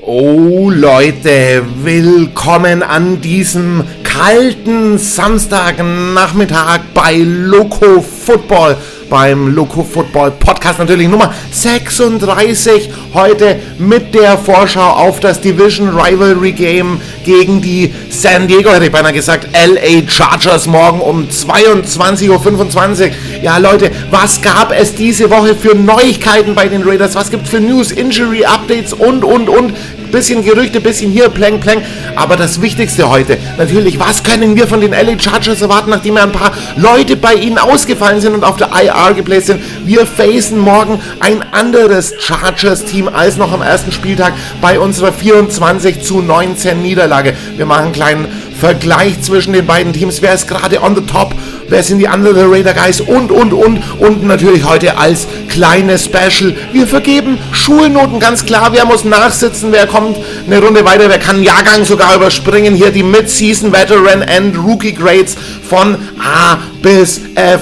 Oh Leute, willkommen an diesem kalten Samstagnachmittag bei Loco Football, beim Loco Football Podcast natürlich Nummer 36. Heute mit der Vorschau auf das Division Rivalry Game gegen die San Diego, hätte ich beinahe gesagt, LA Chargers morgen um 22.25 Uhr. Ja Leute, was gab es diese Woche für Neuigkeiten bei den Raiders? Was gibt es für News, Injury Updates und, und, und? Bisschen Gerüchte, bisschen hier, Plang, Plang. Aber das Wichtigste heute, natürlich, was können wir von den LA Chargers erwarten, nachdem ja ein paar Leute bei ihnen ausgefallen sind und auf der IR geplaced sind? Wir facen morgen ein anderes Chargers-Team als noch am ersten Spieltag bei unserer 24 zu 19 Niederlage. Wir machen einen kleinen Vergleich zwischen den beiden Teams. Wer ist gerade on the top? Wer sind die anderen Raider Guys? Und, und, und. Und natürlich heute als kleines Special. Wir vergeben Schulnoten, ganz klar. Wer muss nachsitzen? Wer kommt eine Runde weiter? Wer kann einen Jahrgang sogar überspringen? Hier die Mid-Season Veteran and Rookie Grades von A bis F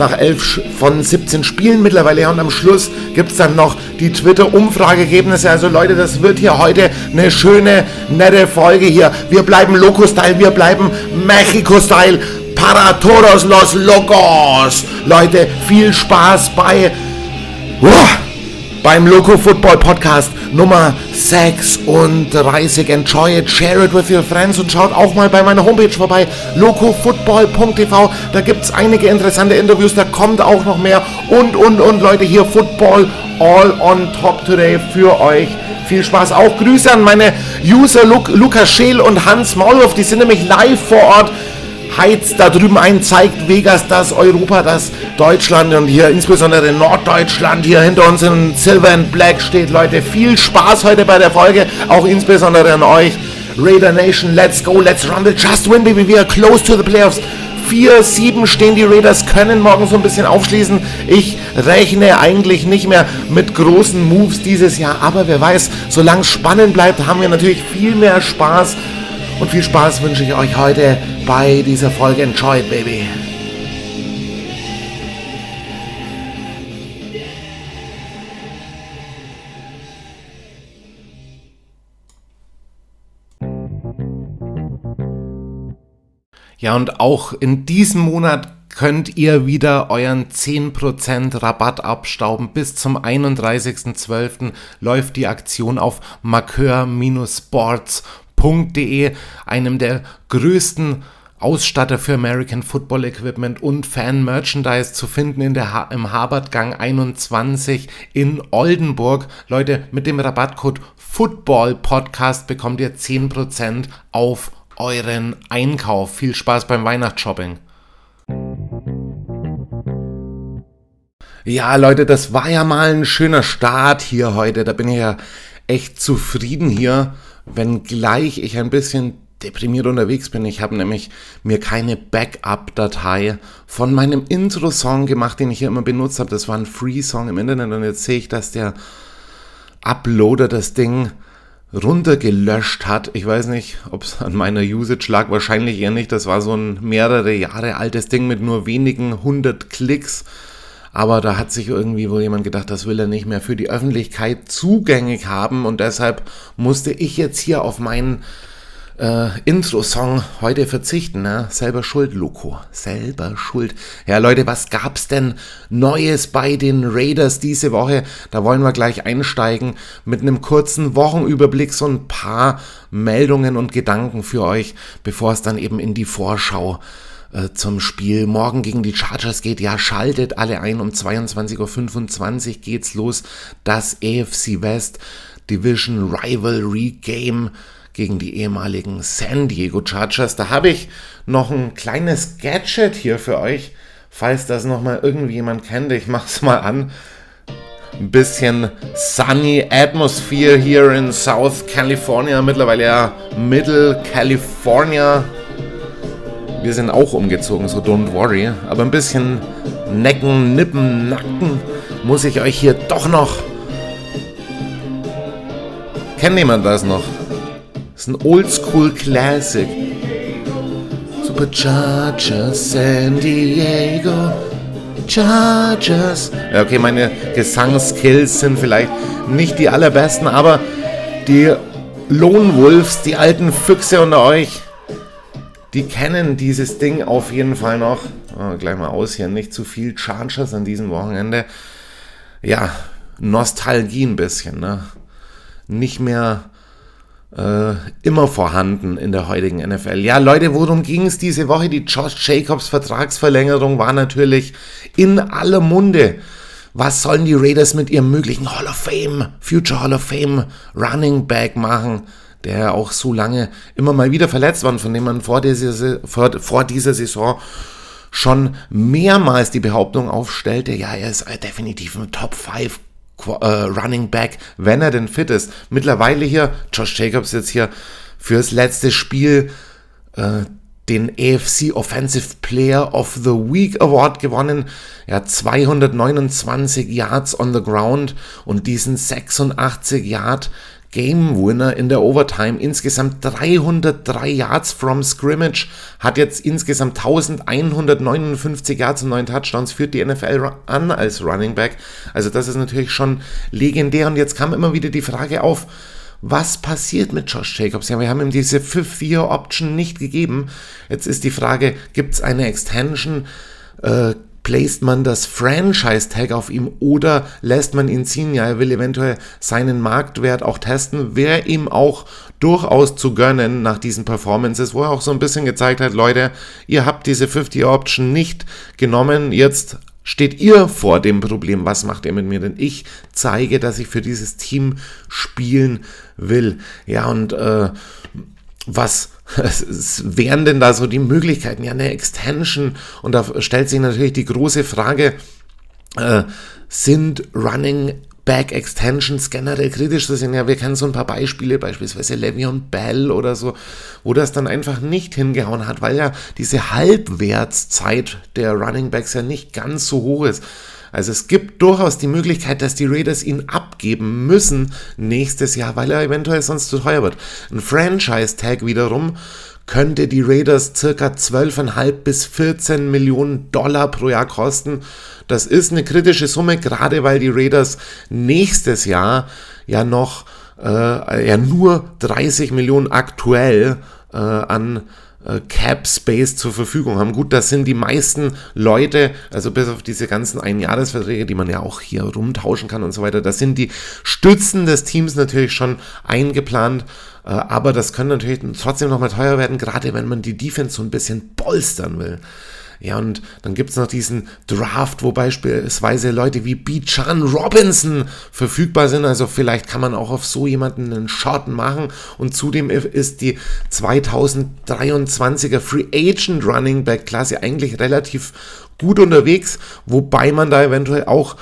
nach 11 von 17 Spielen mittlerweile. Und am Schluss gibt es dann noch die Twitter-Umfrageergebnisse. Also Leute, das wird hier heute eine schöne, nette Folge hier. Wir bleiben Loco-Style, wir bleiben Mexico-Style. Para todos los locos. Leute, viel Spaß bei... Uah, beim Loco Football Podcast Nummer 36. Enjoy it, share it with your friends und schaut auch mal bei meiner Homepage vorbei, locofootball.tv. Da gibt es einige interessante Interviews, da kommt auch noch mehr. Und, und, und Leute, hier Football all on top today für euch. Viel Spaß. Auch Grüße an meine User Lukas Scheel und Hans Maulhoff. Die sind nämlich live vor Ort heizt da drüben ein, zeigt Vegas, dass Europa, dass Deutschland und hier insbesondere Norddeutschland hier hinter uns in Silver and Black steht. Leute, viel Spaß heute bei der Folge, auch insbesondere an euch. Raider Nation, let's go, let's rumble, just win, baby, we are close to the playoffs. 4-7 stehen die Raiders, können morgen so ein bisschen aufschließen. Ich rechne eigentlich nicht mehr mit großen Moves dieses Jahr, aber wer weiß, solange es spannend bleibt, haben wir natürlich viel mehr Spaß und viel Spaß wünsche ich euch heute bei dieser Folge. Enjoy baby. Ja, und auch in diesem Monat könnt ihr wieder euren 10% Rabatt abstauben. Bis zum 31.12. läuft die Aktion auf markeur-sports.com Football.de, einem der größten Ausstatter für American Football Equipment und Fan Merchandise zu finden in der ha im Harvard-Gang 21 in Oldenburg. Leute, mit dem Rabattcode Football Podcast bekommt ihr 10% auf euren Einkauf. Viel Spaß beim Weihnachtsshopping. Ja, Leute, das war ja mal ein schöner Start hier heute. Da bin ich ja echt zufrieden hier wenngleich ich ein bisschen deprimiert unterwegs bin. Ich habe nämlich mir keine Backup-Datei von meinem Intro-Song gemacht, den ich hier immer benutzt habe. Das war ein Free-Song im Internet und jetzt sehe ich, dass der Uploader das Ding runtergelöscht hat. Ich weiß nicht, ob es an meiner Usage lag, wahrscheinlich eher nicht. Das war so ein mehrere Jahre altes Ding mit nur wenigen hundert Klicks. Aber da hat sich irgendwie wohl jemand gedacht, das will er nicht mehr für die Öffentlichkeit zugänglich haben und deshalb musste ich jetzt hier auf meinen äh, Intro-Song heute verzichten. Ne? Selber schuld, Loco. Selber schuld. Ja, Leute, was gab's denn Neues bei den Raiders diese Woche? Da wollen wir gleich einsteigen mit einem kurzen Wochenüberblick, so ein paar Meldungen und Gedanken für euch, bevor es dann eben in die Vorschau äh, zum Spiel morgen gegen die Chargers geht. Ja, schaltet alle ein. Um 22.25 Uhr geht's los. Das AFC West Division Rivalry Game gegen die ehemaligen San Diego Chargers. Da habe ich noch ein kleines Gadget hier für euch, falls das nochmal irgendwie jemand kennt. Ich mache es mal an. Ein bisschen sunny Atmosphere hier in South California, mittlerweile ja Middle California. Wir sind auch umgezogen, so don't worry. Aber ein bisschen Necken, Nippen, Nacken muss ich euch hier doch noch. Kennt jemand das noch? Das ist ein Oldschool Classic. Superchargers San Diego. Chargers. okay, meine Gesangskills sind vielleicht nicht die allerbesten, aber die Lone Wolves, die alten Füchse unter euch, die kennen dieses Ding auf jeden Fall noch. Oh, gleich mal aus hier, nicht zu viel Chargers an diesem Wochenende. Ja, Nostalgie ein bisschen, ne? Nicht mehr äh, immer vorhanden in der heutigen NFL. Ja, Leute, worum ging es diese Woche? Die Josh Jacobs Vertragsverlängerung war natürlich in aller Munde. Was sollen die Raiders mit ihrem möglichen Hall of Fame, Future Hall of Fame Running Back machen, der auch so lange immer mal wieder verletzt war und von dem man vor dieser, vor, vor dieser Saison schon mehrmals die Behauptung aufstellte, ja, er ist definitiv ein Top 5 äh, Running Back, wenn er denn fit ist. Mittlerweile hier, Josh Jacobs jetzt hier fürs letzte Spiel äh, den AFC Offensive Player of the Week Award gewonnen. Ja, 229 Yards on the ground und diesen 86 Yard Game Winner in der Overtime. Insgesamt 303 Yards from Scrimmage. Hat jetzt insgesamt 1159 Yards und 9 Touchdowns. Führt die NFL an als Running Back. Also das ist natürlich schon legendär. Und jetzt kam immer wieder die Frage auf, was passiert mit Josh Jacobs? Ja, wir haben ihm diese Fifth-Year-Option nicht gegeben. Jetzt ist die Frage, gibt es eine Extension? Äh, placed man das Franchise-Tag auf ihm oder lässt man ihn ziehen? Ja, er will eventuell seinen Marktwert auch testen. Wäre ihm auch durchaus zu gönnen nach diesen Performances, wo er auch so ein bisschen gezeigt hat, Leute, ihr habt diese 50-Option nicht genommen, jetzt steht ihr vor dem Problem, was macht ihr mit mir? Denn ich zeige, dass ich für dieses Team spielen will. Ja, und äh, was wären denn da so die Möglichkeiten? Ja, eine Extension. Und da stellt sich natürlich die große Frage, äh, sind Running Back Extensions generell kritisch zu sehen. Ja, wir kennen so ein paar Beispiele, beispielsweise Le'Veon Bell oder so, wo das dann einfach nicht hingehauen hat, weil ja diese Halbwertszeit der Running Backs ja nicht ganz so hoch ist. Also es gibt durchaus die Möglichkeit, dass die Raiders ihn abgeben müssen nächstes Jahr, weil er eventuell sonst zu teuer wird. Ein Franchise-Tag wiederum könnte die Raiders circa 12,5 bis 14 Millionen Dollar pro Jahr kosten. Das ist eine kritische Summe, gerade weil die Raiders nächstes Jahr ja noch äh, ja nur 30 Millionen aktuell äh, an äh, Cap Space zur Verfügung haben. Gut, das sind die meisten Leute, also bis auf diese ganzen Einjahresverträge, die man ja auch hier rumtauschen kann und so weiter, das sind die Stützen des Teams natürlich schon eingeplant. Äh, aber das kann natürlich trotzdem nochmal teuer werden, gerade wenn man die Defense so ein bisschen bolstern will. Ja, und dann gibt es noch diesen Draft, wo beispielsweise Leute wie Bichan Robinson verfügbar sind. Also vielleicht kann man auch auf so jemanden einen Shot machen. Und zudem ist die 2023er Free Agent Running Back Klasse eigentlich relativ gut unterwegs, wobei man da eventuell auch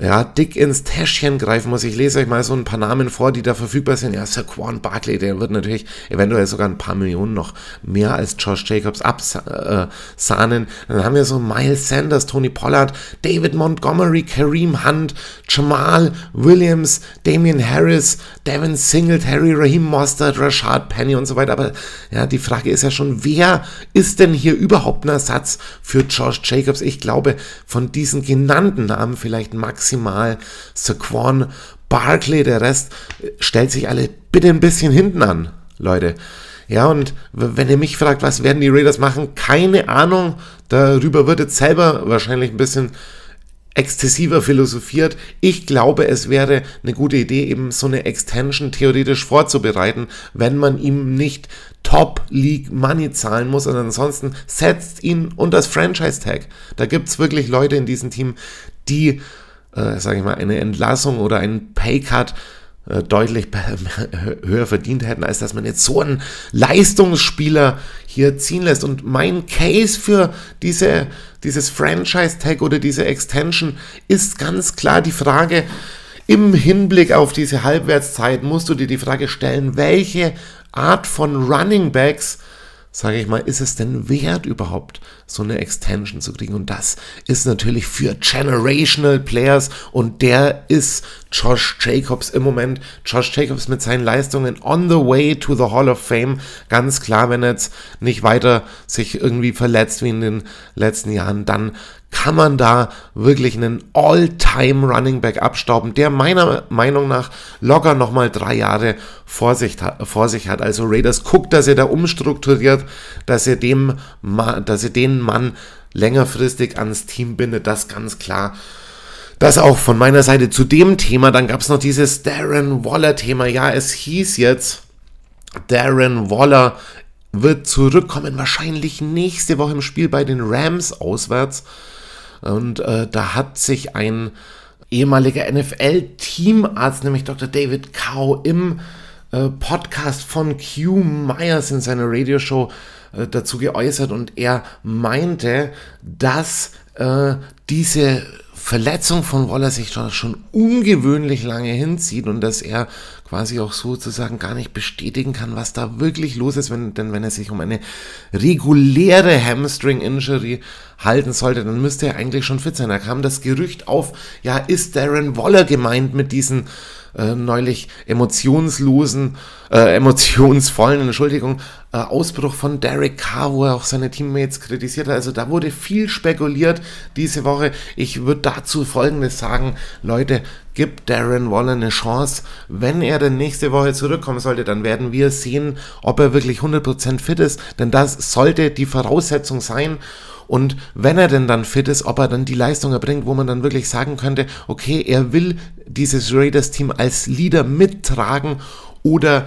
ja, dick ins Täschchen greifen muss. Ich lese euch mal so ein paar Namen vor, die da verfügbar sind. Ja, Saquon Barkley, der wird natürlich eventuell sogar ein paar Millionen noch mehr als Josh Jacobs absahnen. Dann haben wir so Miles Sanders, Tony Pollard, David Montgomery, Kareem Hunt, Jamal Williams, Damian Harris, Devin Singletary, Raheem Mostert, Rashad Penny und so weiter. Aber ja, die Frage ist ja schon, wer ist denn hier überhaupt ein Ersatz für Josh Jacobs? Ich glaube, von diesen genannten Namen vielleicht Max maximal Saquon Barkley, der Rest stellt sich alle bitte ein bisschen hinten an, Leute. Ja, und wenn ihr mich fragt, was werden die Raiders machen, keine Ahnung. Darüber wird jetzt selber wahrscheinlich ein bisschen exzessiver philosophiert. Ich glaube, es wäre eine gute Idee, eben so eine Extension theoretisch vorzubereiten, wenn man ihm nicht Top League Money zahlen muss. Und ansonsten setzt ihn unter das Franchise Tag. Da gibt es wirklich Leute in diesem Team, die äh, sage ich mal, eine Entlassung oder einen Paycut äh, deutlich höher verdient hätten, als dass man jetzt so einen Leistungsspieler hier ziehen lässt. Und mein Case für diese, dieses Franchise-Tag oder diese Extension ist ganz klar die Frage, im Hinblick auf diese Halbwertszeit musst du dir die Frage stellen, welche Art von Running Backs sage ich mal, ist es denn wert überhaupt, so eine Extension zu kriegen? Und das ist natürlich für Generational Players und der ist Josh Jacobs im Moment. Josh Jacobs mit seinen Leistungen on the way to the Hall of Fame. Ganz klar, wenn er jetzt nicht weiter sich irgendwie verletzt wie in den letzten Jahren, dann kann man da wirklich einen All-Time Running Back abstauben, der meiner Meinung nach locker nochmal drei Jahre vor sich, vor sich hat. Also Raiders guckt, dass er da umstrukturiert, dass er dem, dass er den Mann längerfristig ans Team bindet, das ganz klar. Das auch von meiner Seite zu dem Thema. Dann gab es noch dieses Darren Waller-Thema. Ja, es hieß jetzt, Darren Waller wird zurückkommen, wahrscheinlich nächste Woche im Spiel bei den Rams auswärts. Und äh, da hat sich ein ehemaliger NFL-Teamarzt, nämlich Dr. David Cow, im äh, Podcast von Q Myers in seiner Radioshow äh, dazu geäußert und er meinte, dass äh, diese Verletzung von Waller sich schon ungewöhnlich lange hinzieht und dass er quasi auch sozusagen gar nicht bestätigen kann, was da wirklich los ist, wenn, denn wenn er sich um eine reguläre Hamstring-Injury halten sollte, dann müsste er eigentlich schon fit sein. Da kam das Gerücht auf, ja, ist Darren Waller gemeint mit diesen äh, neulich emotionslosen, äh, emotionsvollen, Entschuldigung, äh, Ausbruch von Derek Carr, wo er auch seine Teammates kritisiert hat. Also da wurde viel spekuliert diese Woche. Ich würde dazu Folgendes sagen, Leute, gibt Darren Waller eine Chance. Wenn er denn nächste Woche zurückkommen sollte, dann werden wir sehen, ob er wirklich 100% fit ist, denn das sollte die Voraussetzung sein und wenn er denn dann fit ist, ob er dann die Leistung erbringt, wo man dann wirklich sagen könnte, okay, er will dieses Raiders-Team als Leader mittragen oder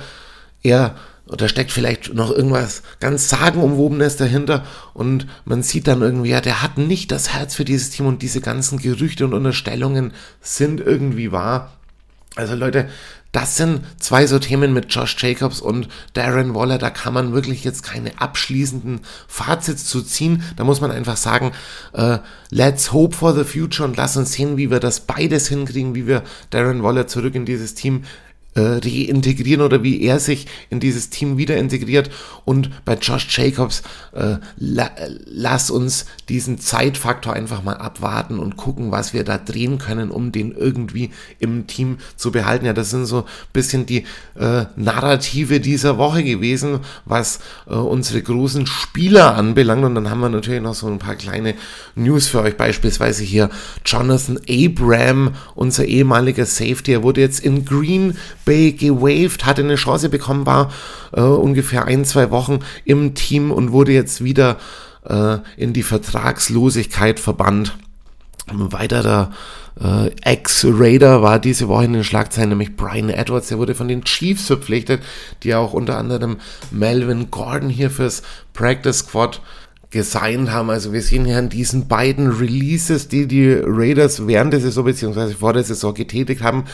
er oder steckt vielleicht noch irgendwas ganz sagenumwobenes dahinter und man sieht dann irgendwie, ja, der hat nicht das Herz für dieses Team und diese ganzen Gerüchte und Unterstellungen sind irgendwie wahr. Also Leute, das sind zwei so Themen mit Josh Jacobs und Darren Waller. Da kann man wirklich jetzt keine abschließenden Fazits zu ziehen. Da muss man einfach sagen, äh, let's hope for the future und lass uns sehen, wie wir das beides hinkriegen, wie wir Darren Waller zurück in dieses Team äh, reintegrieren oder wie er sich in dieses Team wieder integriert. Und bei Josh Jacobs, äh, la, lass uns diesen Zeitfaktor einfach mal abwarten und gucken, was wir da drehen können, um den irgendwie im Team zu behalten. Ja, das sind so ein bisschen die äh, Narrative dieser Woche gewesen, was äh, unsere großen Spieler anbelangt. Und dann haben wir natürlich noch so ein paar kleine News für euch. Beispielsweise hier Jonathan Abram, unser ehemaliger Safety, er wurde jetzt in Green gewaved, hatte eine Chance bekommen, war äh, ungefähr ein, zwei Wochen im Team und wurde jetzt wieder äh, in die Vertragslosigkeit verbannt. Ein weiterer äh, Ex-Raider war diese Woche in den Schlagzeilen, nämlich Brian Edwards, der wurde von den Chiefs verpflichtet, die auch unter anderem Melvin Gordon hier fürs Practice Squad gesigned haben. Also wir sehen hier an diesen beiden Releases, die die Raiders während der Saison bzw. vor der Saison getätigt haben,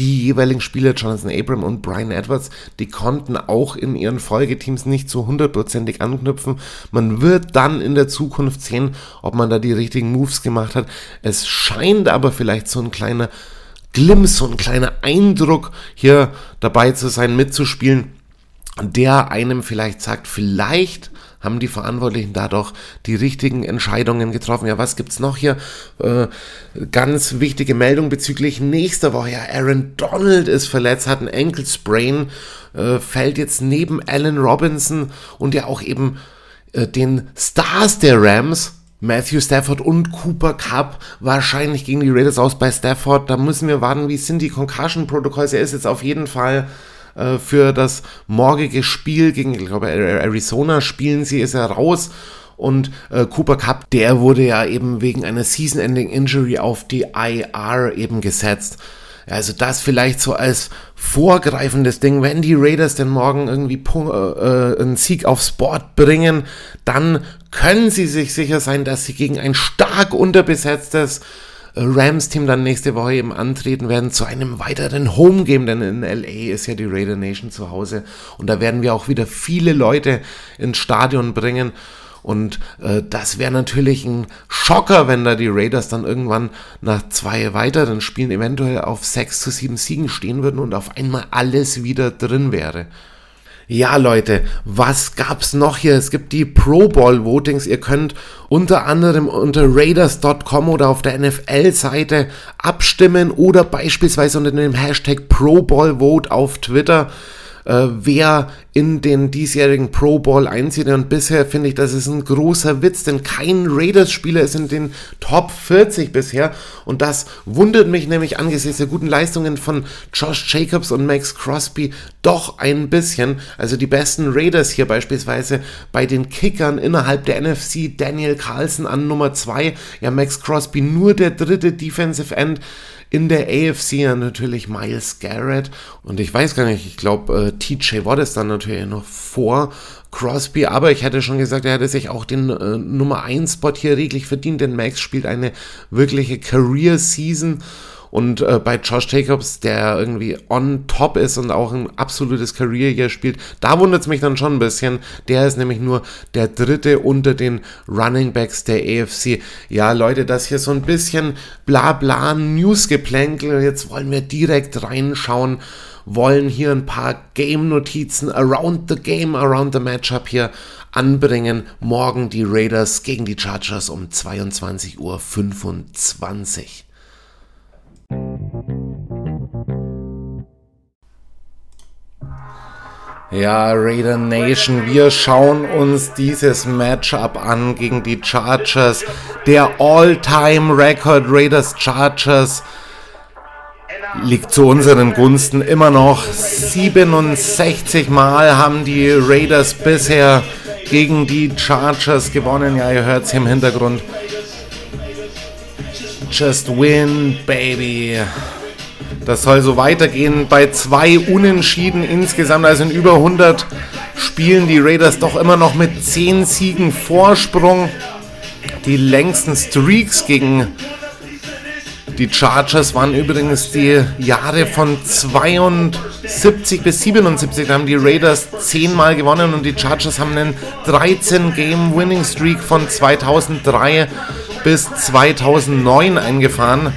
die jeweiligen Spieler, Jonathan Abram und Brian Edwards, die konnten auch in ihren Folgeteams nicht so hundertprozentig anknüpfen. Man wird dann in der Zukunft sehen, ob man da die richtigen Moves gemacht hat. Es scheint aber vielleicht so ein kleiner Glimpse, so ein kleiner Eindruck hier dabei zu sein, mitzuspielen, der einem vielleicht sagt, vielleicht haben die Verantwortlichen da doch die richtigen Entscheidungen getroffen. Ja, was gibt's noch hier? Äh, ganz wichtige Meldung bezüglich nächster Woche. Ja, Aaron Donald ist verletzt, hat einen Ankle Sprain, äh, fällt jetzt neben Allen Robinson und ja auch eben äh, den Stars der Rams. Matthew Stafford und Cooper Cup wahrscheinlich gegen die Raiders aus bei Stafford. Da müssen wir warten, wie sind die Concussion-Protokolls. Er ist jetzt auf jeden Fall äh, für das morgige Spiel gegen, ich glaube, Arizona spielen sie, ist er raus. Und äh, Cooper Cup, der wurde ja eben wegen einer Season-Ending Injury auf die IR eben gesetzt. Also das vielleicht so als vorgreifendes Ding, wenn die Raiders denn morgen irgendwie äh, äh, einen Sieg aufs Board bringen, dann können sie sich sicher sein, dass sie gegen ein stark unterbesetztes Rams-Team dann nächste Woche eben antreten werden zu einem weiteren Home-Game, denn in LA ist ja die Raider Nation zu Hause und da werden wir auch wieder viele Leute ins Stadion bringen. Und äh, das wäre natürlich ein Schocker, wenn da die Raiders dann irgendwann nach zwei weiteren Spielen eventuell auf sechs zu sieben Siegen stehen würden und auf einmal alles wieder drin wäre. Ja, Leute, was gab's noch hier? Es gibt die Pro Bowl Votings. Ihr könnt unter anderem unter Raiders.com oder auf der NFL-Seite abstimmen oder beispielsweise unter dem Hashtag Pro Bowl Vote auf Twitter äh, wer in den diesjährigen Pro Bowl einzieht. Und bisher finde ich, das ist ein großer Witz, denn kein Raiders-Spieler ist in den Top 40 bisher. Und das wundert mich nämlich angesichts der guten Leistungen von Josh Jacobs und Max Crosby doch ein bisschen. Also die besten Raiders hier beispielsweise bei den Kickern innerhalb der NFC. Daniel Carlson an Nummer 2. Ja, Max Crosby nur der dritte Defensive End in der AFC ja natürlich Miles Garrett. Und ich weiß gar nicht, ich glaube äh, TJ Watt ist dann natürlich noch vor Crosby, aber ich hätte schon gesagt, er hätte sich auch den äh, Nummer 1 Spot hier reglich verdient, denn Max spielt eine wirkliche Career Season und äh, bei Josh Jacobs, der irgendwie on top ist und auch ein absolutes Career hier spielt, da wundert es mich dann schon ein bisschen. Der ist nämlich nur der dritte unter den Running Backs der AFC. Ja, Leute, das hier so ein bisschen bla bla Newsgeplänkel. Jetzt wollen wir direkt reinschauen wollen hier ein paar Game-Notizen around the game, around the matchup hier anbringen. Morgen die Raiders gegen die Chargers um 22.25 Uhr. Ja, Raider Nation, wir schauen uns dieses Matchup an gegen die Chargers. Der All-Time-Record Raiders Chargers liegt zu unseren Gunsten immer noch. 67 Mal haben die Raiders bisher gegen die Chargers gewonnen. Ja, ihr hört es im Hintergrund. Just win, baby. Das soll so weitergehen bei zwei Unentschieden insgesamt, also in über 100 Spielen die Raiders doch immer noch mit 10 Siegen Vorsprung. Die längsten Streaks gegen die Chargers waren übrigens die Jahre von 72 bis 77. Da haben die Raiders 10 Mal gewonnen und die Chargers haben einen 13 Game Winning Streak von 2003 bis 2009 eingefahren.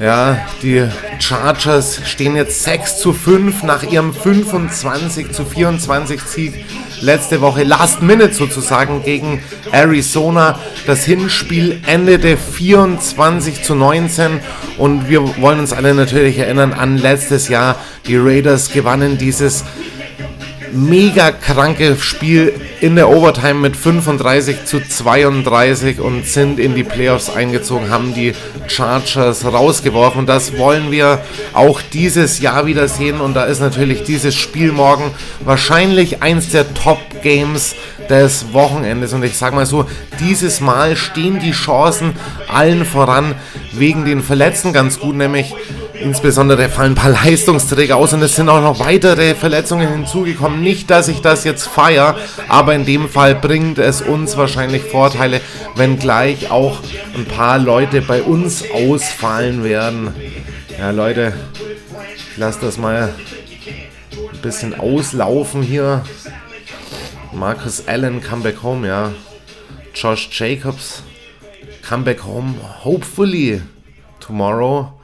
Ja, die Chargers stehen jetzt 6 zu 5 nach ihrem 25 zu 24 Sieg letzte Woche, Last Minute sozusagen gegen Arizona. Das Hinspiel endete 24 zu 19 und wir wollen uns alle natürlich erinnern an letztes Jahr. Die Raiders gewannen dieses mega kranke Spiel in der Overtime mit 35 zu 32 und sind in die Playoffs eingezogen, haben die Chargers rausgeworfen. Das wollen wir auch dieses Jahr wieder sehen und da ist natürlich dieses Spiel morgen wahrscheinlich eins der Top Games des Wochenendes und ich sage mal so, dieses Mal stehen die Chancen allen voran wegen den Verletzten ganz gut, nämlich Insbesondere fallen ein paar Leistungsträger aus und es sind auch noch weitere Verletzungen hinzugekommen. Nicht, dass ich das jetzt feiere, aber in dem Fall bringt es uns wahrscheinlich Vorteile, wenn gleich auch ein paar Leute bei uns ausfallen werden. Ja, Leute, ich lasse das mal ein bisschen auslaufen hier. Marcus Allen, come back home, ja. Josh Jacobs, come back home, hopefully tomorrow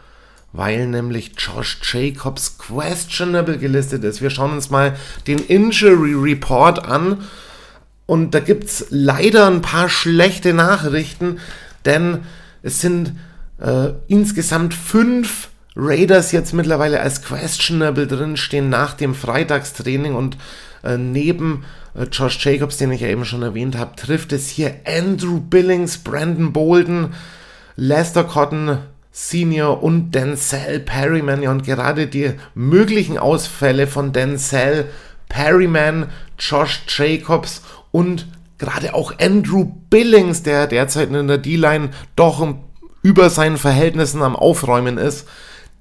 weil nämlich Josh Jacobs questionable gelistet ist. Wir schauen uns mal den Injury Report an und da gibt es leider ein paar schlechte Nachrichten, denn es sind äh, insgesamt fünf Raiders jetzt mittlerweile als questionable drinstehen nach dem Freitagstraining und äh, neben äh, Josh Jacobs, den ich ja eben schon erwähnt habe, trifft es hier Andrew Billings, Brandon Bolden, Lester Cotton, Senior und Denzel Perryman. Ja, und gerade die möglichen Ausfälle von Denzel Perryman, Josh Jacobs und gerade auch Andrew Billings, der derzeit in der D-Line doch über seinen Verhältnissen am Aufräumen ist,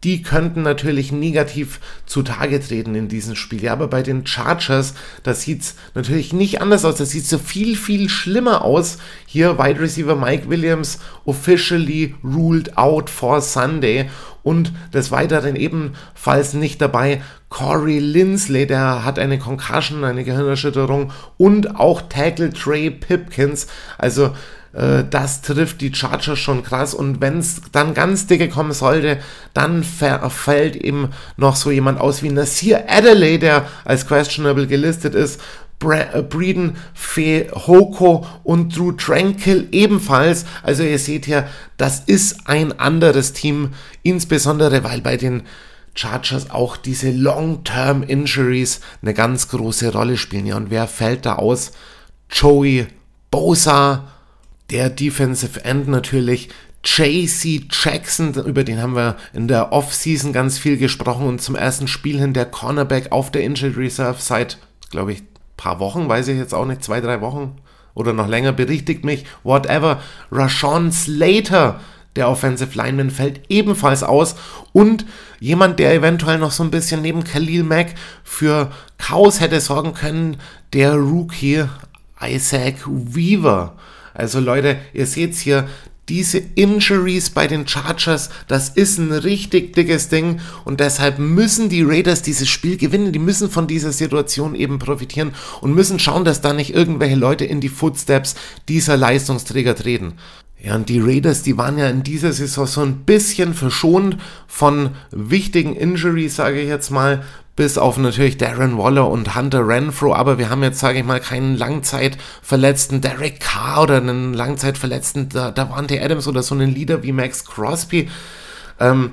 die könnten natürlich negativ zutage treten in diesem Spiel. Ja, aber bei den Chargers, da sieht es natürlich nicht anders aus. Das sieht so viel, viel schlimmer aus. Hier Wide Receiver Mike Williams officially ruled out for Sunday. Und des Weiteren ebenfalls nicht dabei Corey Lindsley, der hat eine Concussion, eine Gehirnerschütterung und auch Tackle Trey Pipkins. Also äh, das trifft die Chargers schon krass. Und wenn es dann ganz dicke kommen sollte, dann fällt eben noch so jemand aus wie Nasir Adelaide, der als questionable gelistet ist. Äh, Breeden, Fe Hoko und Drew Tranquil ebenfalls. Also ihr seht hier, das ist ein anderes Team, insbesondere weil bei den Chargers auch diese Long-Term-Injuries eine ganz große Rolle spielen. Ja, und wer fällt da aus? Joey Bosa, der Defensive End natürlich, JC Jackson, über den haben wir in der Offseason ganz viel gesprochen und zum ersten Spiel hin der Cornerback auf der Injured Reserve seit, glaube ich, paar Wochen, weiß ich jetzt auch nicht, zwei, drei Wochen oder noch länger, berichtigt mich, whatever. Rashawn Slater, der Offensive Lineman, fällt ebenfalls aus und jemand, der eventuell noch so ein bisschen neben Khalil Mack für Chaos hätte sorgen können, der Rookie Isaac Weaver. Also Leute, ihr seht hier, diese Injuries bei den Chargers, das ist ein richtig dickes Ding und deshalb müssen die Raiders dieses Spiel gewinnen. Die müssen von dieser Situation eben profitieren und müssen schauen, dass da nicht irgendwelche Leute in die Footsteps dieser Leistungsträger treten. Ja, und die Raiders, die waren ja in dieser Saison so ein bisschen verschont von wichtigen Injuries, sage ich jetzt mal, bis auf natürlich Darren Waller und Hunter Renfro, aber wir haben jetzt, sage ich mal, keinen Langzeitverletzten Derek Carr oder einen Langzeitverletzten Davante Adams oder so einen Leader wie Max Crosby. Ähm,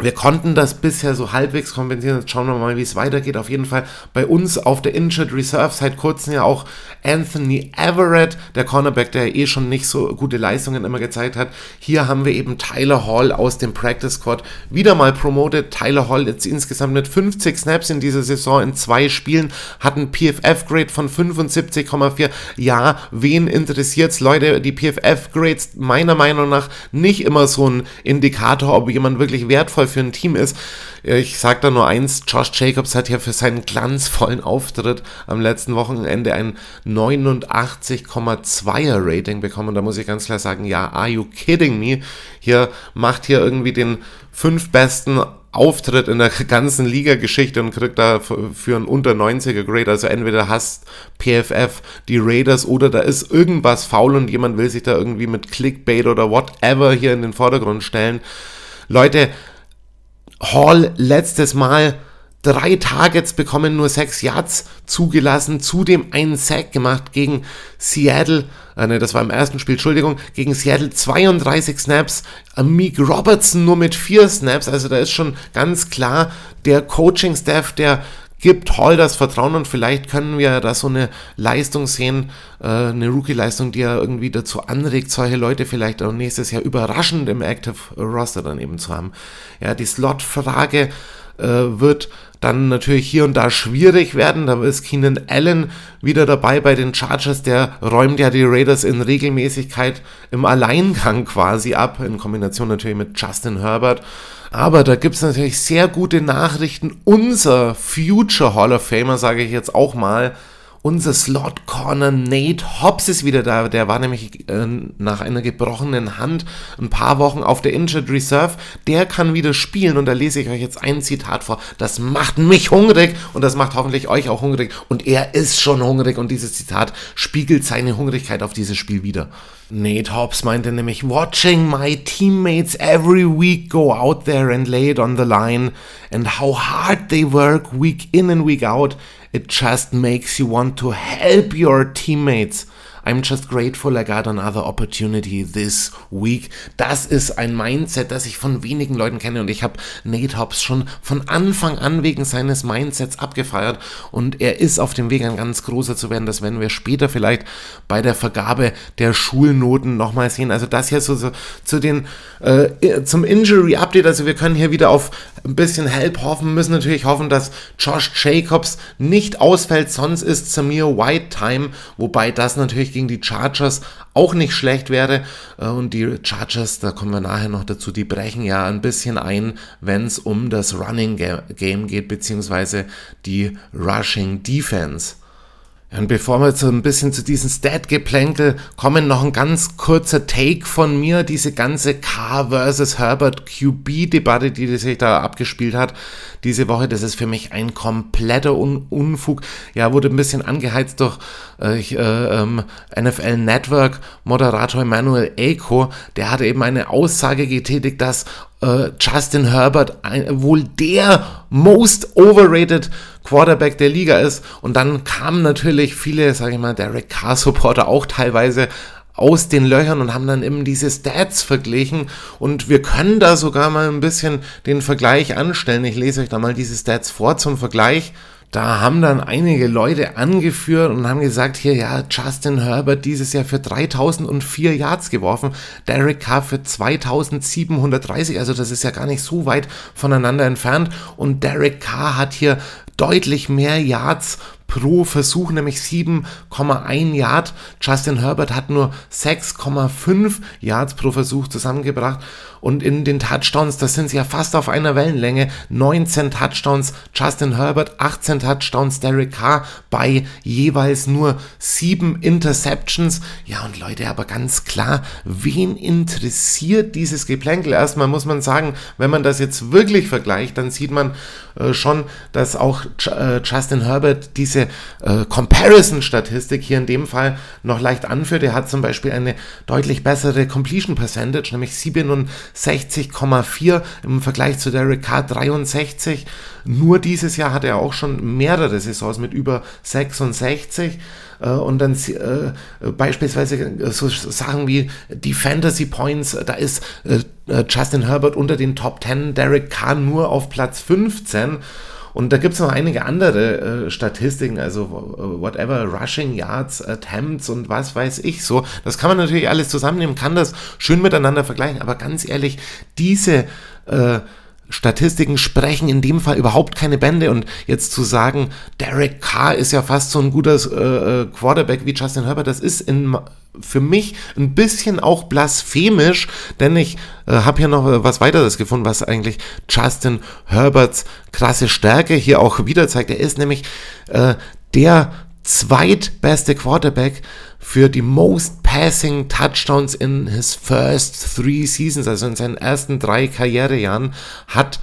wir konnten das bisher so halbwegs kompensieren. Jetzt schauen wir mal, wie es weitergeht. Auf jeden Fall bei uns auf der Injured Reserve seit kurzem ja auch Anthony Everett, der Cornerback, der eh schon nicht so gute Leistungen immer gezeigt hat. Hier haben wir eben Tyler Hall aus dem Practice Squad wieder mal promoted. Tyler Hall jetzt insgesamt mit 50 Snaps in dieser Saison in zwei Spielen, hat einen PFF-Grade von 75,4. Ja, wen interessiert's? Leute, die PFF-Grades meiner Meinung nach nicht immer so ein Indikator, ob jemand wirklich wertvoll für ein Team ist. Ich sage da nur eins, Josh Jacobs hat ja für seinen glanzvollen Auftritt am letzten Wochenende ein 89,2er Rating bekommen. Und da muss ich ganz klar sagen, ja, are you kidding me? Hier macht hier irgendwie den fünf besten Auftritt in der ganzen Liga-Geschichte und kriegt da für einen unter 90er Grade. Also entweder hast PFF die Raiders oder da ist irgendwas faul und jemand will sich da irgendwie mit Clickbait oder whatever hier in den Vordergrund stellen. Leute, Hall letztes Mal drei Targets bekommen, nur sechs Yards zugelassen, zudem einen Sack gemacht gegen Seattle, äh, ne, das war im ersten Spiel, Entschuldigung, gegen Seattle 32 Snaps, Meek Robertson nur mit vier Snaps, also da ist schon ganz klar der Coaching-Staff, der gibt Hall das Vertrauen und vielleicht können wir da so eine Leistung sehen, äh, eine Rookie-Leistung, die ja irgendwie dazu anregt, solche Leute vielleicht auch nächstes Jahr überraschend im Active Roster dann eben zu haben. Ja, die Slot-Frage äh, wird dann natürlich hier und da schwierig werden. Da ist Keenan Allen wieder dabei bei den Chargers. Der räumt ja die Raiders in Regelmäßigkeit im Alleingang quasi ab, in Kombination natürlich mit Justin Herbert. Aber da gibt es natürlich sehr gute Nachrichten. Unser Future Hall of Famer, sage ich jetzt auch mal, unser Slot Corner Nate Hobbs ist wieder da. Der war nämlich äh, nach einer gebrochenen Hand ein paar Wochen auf der Injured Reserve. Der kann wieder spielen und da lese ich euch jetzt ein Zitat vor. Das macht mich hungrig und das macht hoffentlich euch auch hungrig. Und er ist schon hungrig und dieses Zitat spiegelt seine Hungrigkeit auf dieses Spiel wieder. Nate Hobbs meinte nämlich, watching my teammates every week go out there and lay it on the line and how hard they work week in and week out It just makes you want to help your teammates. I'm just grateful I got another opportunity this week. Das ist ein Mindset, das ich von wenigen Leuten kenne und ich habe Nate Hobbs schon von Anfang an wegen seines Mindsets abgefeiert und er ist auf dem Weg ein ganz großer zu werden. Das werden wir später vielleicht bei der Vergabe der Schulnoten nochmal sehen. Also das hier so, so zu den äh, zum Injury Update. Also wir können hier wieder auf ein bisschen Help hoffen, müssen natürlich hoffen, dass Josh Jacobs nicht ausfällt, sonst ist Samir White Time, wobei das natürlich gegen die Chargers auch nicht schlecht wäre. Äh, und die Chargers, da kommen wir nachher noch dazu, die brechen ja ein bisschen ein, wenn es um das Running Game geht, beziehungsweise die Rushing Defense. Und bevor wir so ein bisschen zu diesem Stat-Geplänkel kommen, noch ein ganz kurzer Take von mir. Diese ganze K versus Herbert QB-Debatte, die sich da abgespielt hat diese Woche, das ist für mich ein kompletter Un Unfug. Ja, wurde ein bisschen angeheizt durch äh, äh, ähm, NFL Network Moderator Emmanuel Eco. Der hatte eben eine Aussage getätigt, dass äh, Justin Herbert ein, wohl der most overrated Quarterback der Liga ist. Und dann kamen natürlich viele, sage ich mal, Derek Carr Supporter auch teilweise aus den Löchern und haben dann eben diese Stats verglichen. Und wir können da sogar mal ein bisschen den Vergleich anstellen. Ich lese euch da mal diese Stats vor zum Vergleich. Da haben dann einige Leute angeführt und haben gesagt, hier, ja, Justin Herbert dieses Jahr für 3004 Yards geworfen, Derek Carr für 2730, also das ist ja gar nicht so weit voneinander entfernt. Und Derek Carr hat hier deutlich mehr Yards pro Versuch, nämlich 7,1 Yard. Justin Herbert hat nur 6,5 Yards pro Versuch zusammengebracht. Und in den Touchdowns, das sind sie ja fast auf einer Wellenlänge. 19 Touchdowns Justin Herbert, 18 Touchdowns Derek Carr bei jeweils nur 7 Interceptions. Ja, und Leute, aber ganz klar, wen interessiert dieses Geplänkel? Erstmal muss man sagen, wenn man das jetzt wirklich vergleicht, dann sieht man äh, schon, dass auch äh, Justin Herbert diese äh, Comparison-Statistik hier in dem Fall noch leicht anführt. Er hat zum Beispiel eine deutlich bessere Completion Percentage, nämlich 67,4 im Vergleich zu Derek Carr 63. Nur dieses Jahr hat er auch schon mehrere Saisons mit über 66 äh, und dann äh, beispielsweise so Sachen wie die Fantasy Points, da ist äh, Justin Herbert unter den Top 10, Derek Carr nur auf Platz 15 und da gibt es noch einige andere äh, Statistiken, also äh, whatever, Rushing Yards, Attempts und was weiß ich so. Das kann man natürlich alles zusammennehmen, kann das schön miteinander vergleichen, aber ganz ehrlich, diese äh, Statistiken sprechen in dem Fall überhaupt keine Bände und jetzt zu sagen, Derek Carr ist ja fast so ein guter äh, äh, Quarterback wie Justin Herbert, das ist in, für mich ein bisschen auch blasphemisch, denn ich äh, habe hier noch was weiteres gefunden, was eigentlich Justin Herberts krasse Stärke hier auch wieder zeigt. Er ist nämlich äh, der zweitbeste Quarterback für die most passing touchdowns in his first three seasons, also in seinen ersten drei Karrierejahren, hat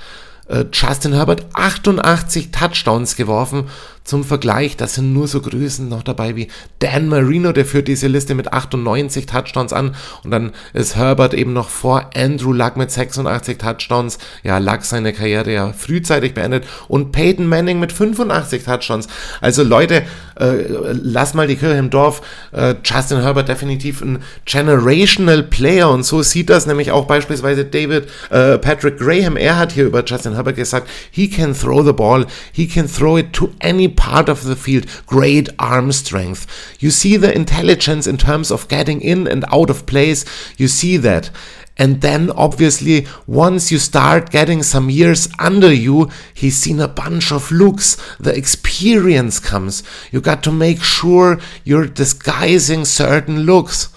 äh, Justin Herbert 88 Touchdowns geworfen zum Vergleich, das sind nur so Größen noch dabei wie Dan Marino, der führt diese Liste mit 98 Touchdowns an. Und dann ist Herbert eben noch vor Andrew Luck mit 86 Touchdowns. Ja, Luck seine Karriere ja frühzeitig beendet. Und Peyton Manning mit 85 Touchdowns. Also Leute, äh, lass mal die Kirche im Dorf. Äh, Justin Herbert definitiv ein generational Player. Und so sieht das nämlich auch beispielsweise David äh, Patrick Graham. Er hat hier über Justin Herbert gesagt, he can throw the ball, he can throw it to any part of the field, great arm strength. You see the intelligence in terms of getting in and out of place. You see that. And then obviously once you start getting some years under you, he's seen a bunch of looks. The experience comes. You got to make sure you're disguising certain looks.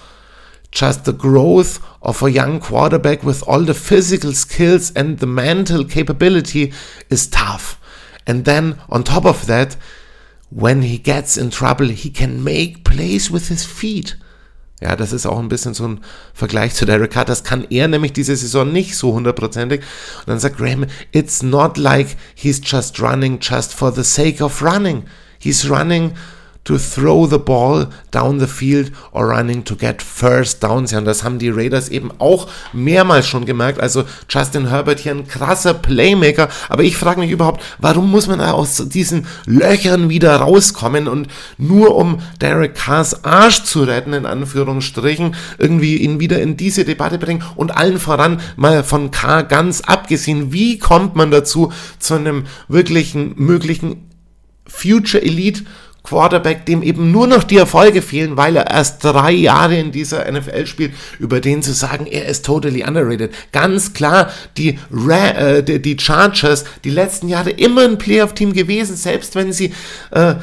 Just the growth of a young quarterback with all the physical skills and the mental capability is tough. And then on top of that, when he gets in trouble, he can make plays with his feet. Ja, das ist auch ein bisschen so ein Vergleich zu Derek Carr. Das kann er nämlich diese Saison nicht so hundertprozentig. Und dann sagt Graham, it's not like he's just running just for the sake of running. He's running to throw the ball down the field or running to get first downs. Ja, und das haben die Raiders eben auch mehrmals schon gemerkt. Also Justin Herbert hier ein krasser Playmaker. Aber ich frage mich überhaupt, warum muss man aus diesen Löchern wieder rauskommen und nur um Derek Carrs Arsch zu retten, in Anführungsstrichen, irgendwie ihn wieder in diese Debatte bringen und allen voran mal von Carr ganz abgesehen, wie kommt man dazu zu einem wirklichen möglichen Future Elite Quarterback, dem eben nur noch die Erfolge fehlen, weil er erst drei Jahre in dieser NFL spielt, über den zu sagen, er ist totally underrated. Ganz klar, die, Ra äh, die, Chargers, die letzten Jahre immer ein Playoff-Team gewesen, selbst wenn sie äh,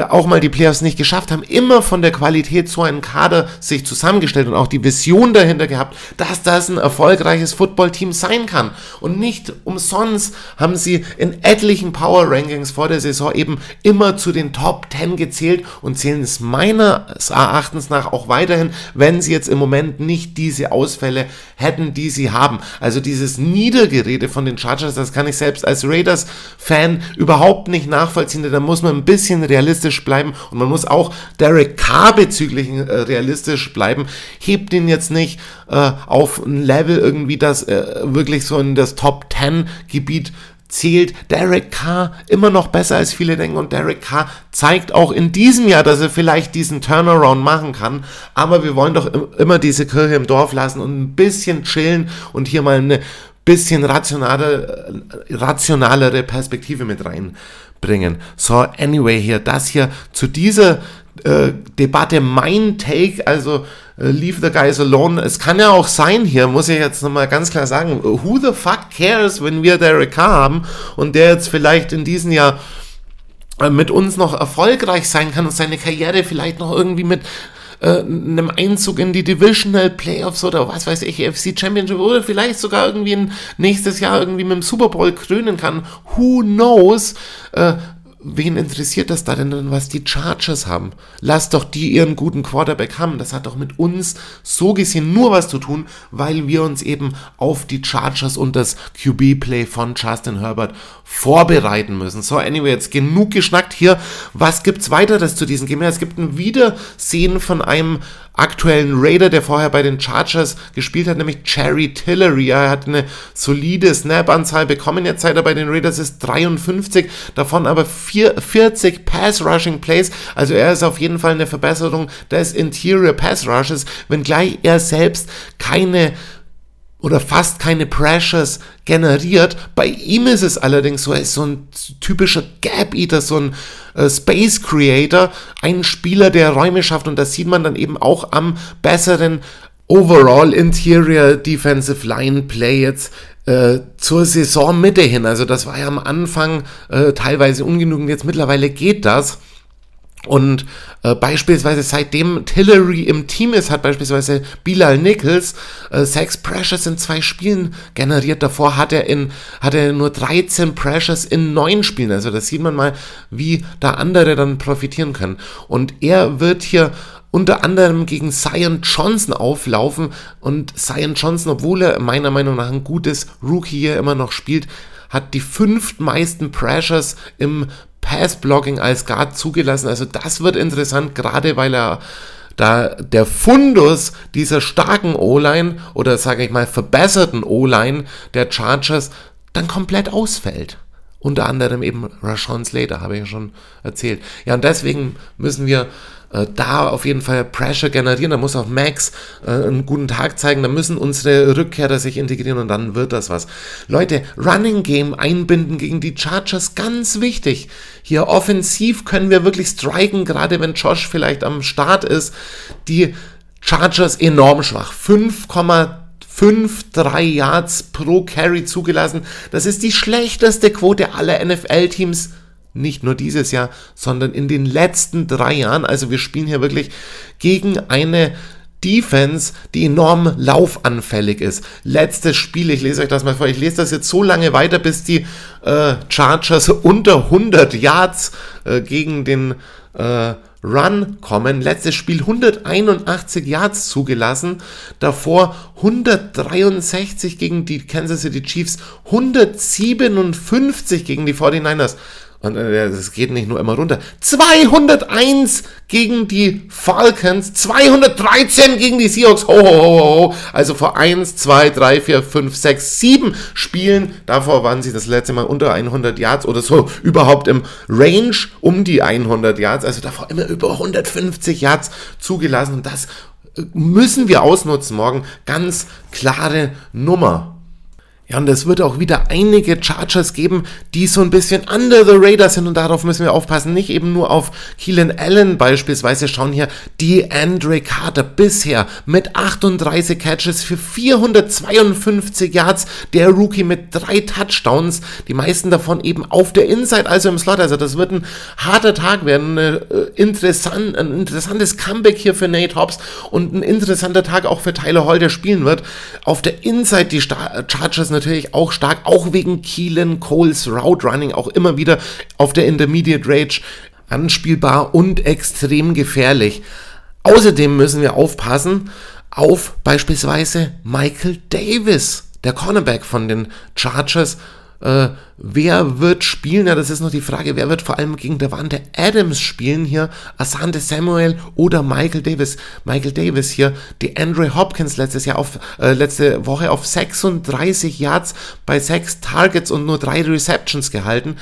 auch mal die Playoffs nicht geschafft haben, immer von der Qualität so einen Kader sich zusammengestellt und auch die Vision dahinter gehabt, dass das ein erfolgreiches Footballteam sein kann. Und nicht umsonst haben sie in etlichen Power Rankings vor der Saison eben immer zu den Top 10 gezählt und zählen es meines Erachtens nach auch weiterhin, wenn sie jetzt im Moment nicht diese Ausfälle hätten, die sie haben. Also dieses Niedergerede von den Chargers, das kann ich selbst als Raiders-Fan überhaupt nicht nachvollziehen. Da muss man ein bisschen realistisch realistisch bleiben und man muss auch Derek Carr bezüglich äh, realistisch bleiben. Hebt ihn jetzt nicht äh, auf ein Level irgendwie, das äh, wirklich so in das Top 10 Gebiet zählt Derek Carr immer noch besser als viele denken und Derek Carr zeigt auch in diesem Jahr, dass er vielleicht diesen Turnaround machen kann, aber wir wollen doch immer diese Kirche im Dorf lassen und ein bisschen chillen und hier mal eine bisschen rationale, rationalere Perspektive mit reinbringen. So, anyway, hier, das hier zu dieser äh, Debatte, mein Take, also äh, leave the guys alone. Es kann ja auch sein hier, muss ich jetzt nochmal ganz klar sagen, who the fuck cares, wenn wir Derek Carr haben und der jetzt vielleicht in diesem Jahr äh, mit uns noch erfolgreich sein kann und seine Karriere vielleicht noch irgendwie mit äh, einem Einzug in die Divisional Playoffs oder was weiß ich, FC Championship oder vielleicht sogar irgendwie nächstes Jahr irgendwie mit dem Super Bowl krönen kann. Who knows? Äh, wen interessiert das da denn, was die Chargers haben? Lass doch die ihren guten Quarterback haben. Das hat doch mit uns so gesehen nur was zu tun, weil wir uns eben auf die Chargers und das QB-Play von Justin Herbert vorbereiten müssen. So, anyway, jetzt genug geschnackt hier. Was gibt's weiteres zu diesem Game? Es gibt ein Wiedersehen von einem aktuellen Raider, der vorher bei den Chargers gespielt hat, nämlich Cherry Tillery. Er hat eine solide Snap-Anzahl bekommen. Jetzt seit er bei den Raiders ist 53, davon aber 4, 40 Pass-Rushing-Plays. Also er ist auf jeden Fall eine Verbesserung des Interior Pass-Rushes, wenngleich er selbst keine oder fast keine Pressures generiert. Bei ihm ist es allerdings so, er ist so ein typischer Gap-Eater, so ein äh, Space Creator, ein Spieler, der Räume schafft und das sieht man dann eben auch am besseren Overall Interior Defensive Line Play jetzt äh, zur Saisonmitte hin. Also das war ja am Anfang äh, teilweise ungenügend, jetzt mittlerweile geht das. Und äh, beispielsweise seitdem Tillery im Team ist, hat beispielsweise Bilal Nichols äh, sechs Pressures in zwei Spielen generiert. Davor hat er, in, hat er nur 13 Pressures in neun Spielen. Also da sieht man mal, wie da andere dann profitieren können. Und er wird hier unter anderem gegen Zion Johnson auflaufen. Und Zion Johnson, obwohl er meiner Meinung nach ein gutes Rookie hier immer noch spielt, hat die fünftmeisten Pressures im Pass-Blocking als Guard zugelassen. Also das wird interessant, gerade weil er da der Fundus dieser starken O-Line oder sage ich mal verbesserten O-Line der Chargers dann komplett ausfällt. Unter anderem eben Rashawn Slater, habe ich ja schon erzählt. Ja, und deswegen müssen wir äh, da auf jeden Fall Pressure generieren. Da muss auch Max äh, einen guten Tag zeigen. Da müssen unsere Rückkehrer sich integrieren und dann wird das was. Leute, Running Game einbinden gegen die Chargers, ganz wichtig. Hier offensiv können wir wirklich striken, gerade wenn Josh vielleicht am Start ist. Die Chargers enorm schwach. 5,53 Yards pro Carry zugelassen. Das ist die schlechteste Quote aller NFL-Teams nicht nur dieses Jahr, sondern in den letzten drei Jahren. Also wir spielen hier wirklich gegen eine Defense, die enorm laufanfällig ist. Letztes Spiel, ich lese euch das mal vor, ich lese das jetzt so lange weiter, bis die äh, Chargers unter 100 Yards äh, gegen den äh, Run kommen. Letztes Spiel 181 Yards zugelassen, davor 163 gegen die Kansas City Chiefs, 157 gegen die 49ers. Und es geht nicht nur immer runter. 201 gegen die Falcons, 213 gegen die Seahawks. Ho, ho, ho, ho. Also vor 1, 2, 3, 4, 5, 6, 7 Spielen. Davor waren sie das letzte Mal unter 100 Yards oder so überhaupt im Range um die 100 Yards. Also davor immer über 150 Yards zugelassen. Und das müssen wir ausnutzen morgen. Ganz klare Nummer. Ja, und es wird auch wieder einige Chargers geben, die so ein bisschen under the radar sind und darauf müssen wir aufpassen. Nicht eben nur auf Keelan Allen beispielsweise schauen hier die Andre Carter bisher mit 38 Catches für 452 Yards, der Rookie mit drei Touchdowns, die meisten davon eben auf der Inside, also im Slot. Also das wird ein harter Tag werden, eine, äh, interessant, ein interessantes Comeback hier für Nate Hobbs und ein interessanter Tag auch für Tyler Hall, der spielen wird. Auf der Inside die Star Chargers natürlich auch stark, auch wegen Keelan Coles Route Running auch immer wieder auf der Intermediate Range anspielbar und extrem gefährlich. Außerdem müssen wir aufpassen auf beispielsweise Michael Davis, der Cornerback von den Chargers. Äh, wer wird spielen? Ja, das ist noch die Frage. Wer wird vor allem gegen Davante Adams spielen hier? Asante Samuel oder Michael Davis? Michael Davis hier, die Andre Hopkins letztes Jahr auf, äh, letzte Woche auf 36 Yards bei 6 Targets und nur 3 Receptions gehalten.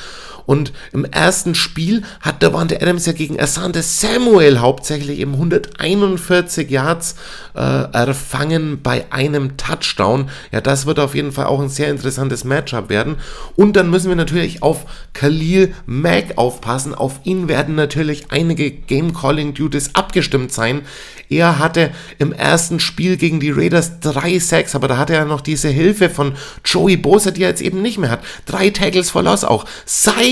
Und im ersten Spiel hat Davante Adams ja gegen Asante Samuel hauptsächlich eben 141 Yards äh, erfangen bei einem Touchdown. Ja, das wird auf jeden Fall auch ein sehr interessantes Matchup werden. Und dann müssen wir natürlich auf Khalil Mack aufpassen. Auf ihn werden natürlich einige Game Calling Duties abgestimmt sein. Er hatte im ersten Spiel gegen die Raiders drei Sacks, aber da hatte er noch diese Hilfe von Joey Bosa, die er jetzt eben nicht mehr hat. Drei Tackles for Loss auch.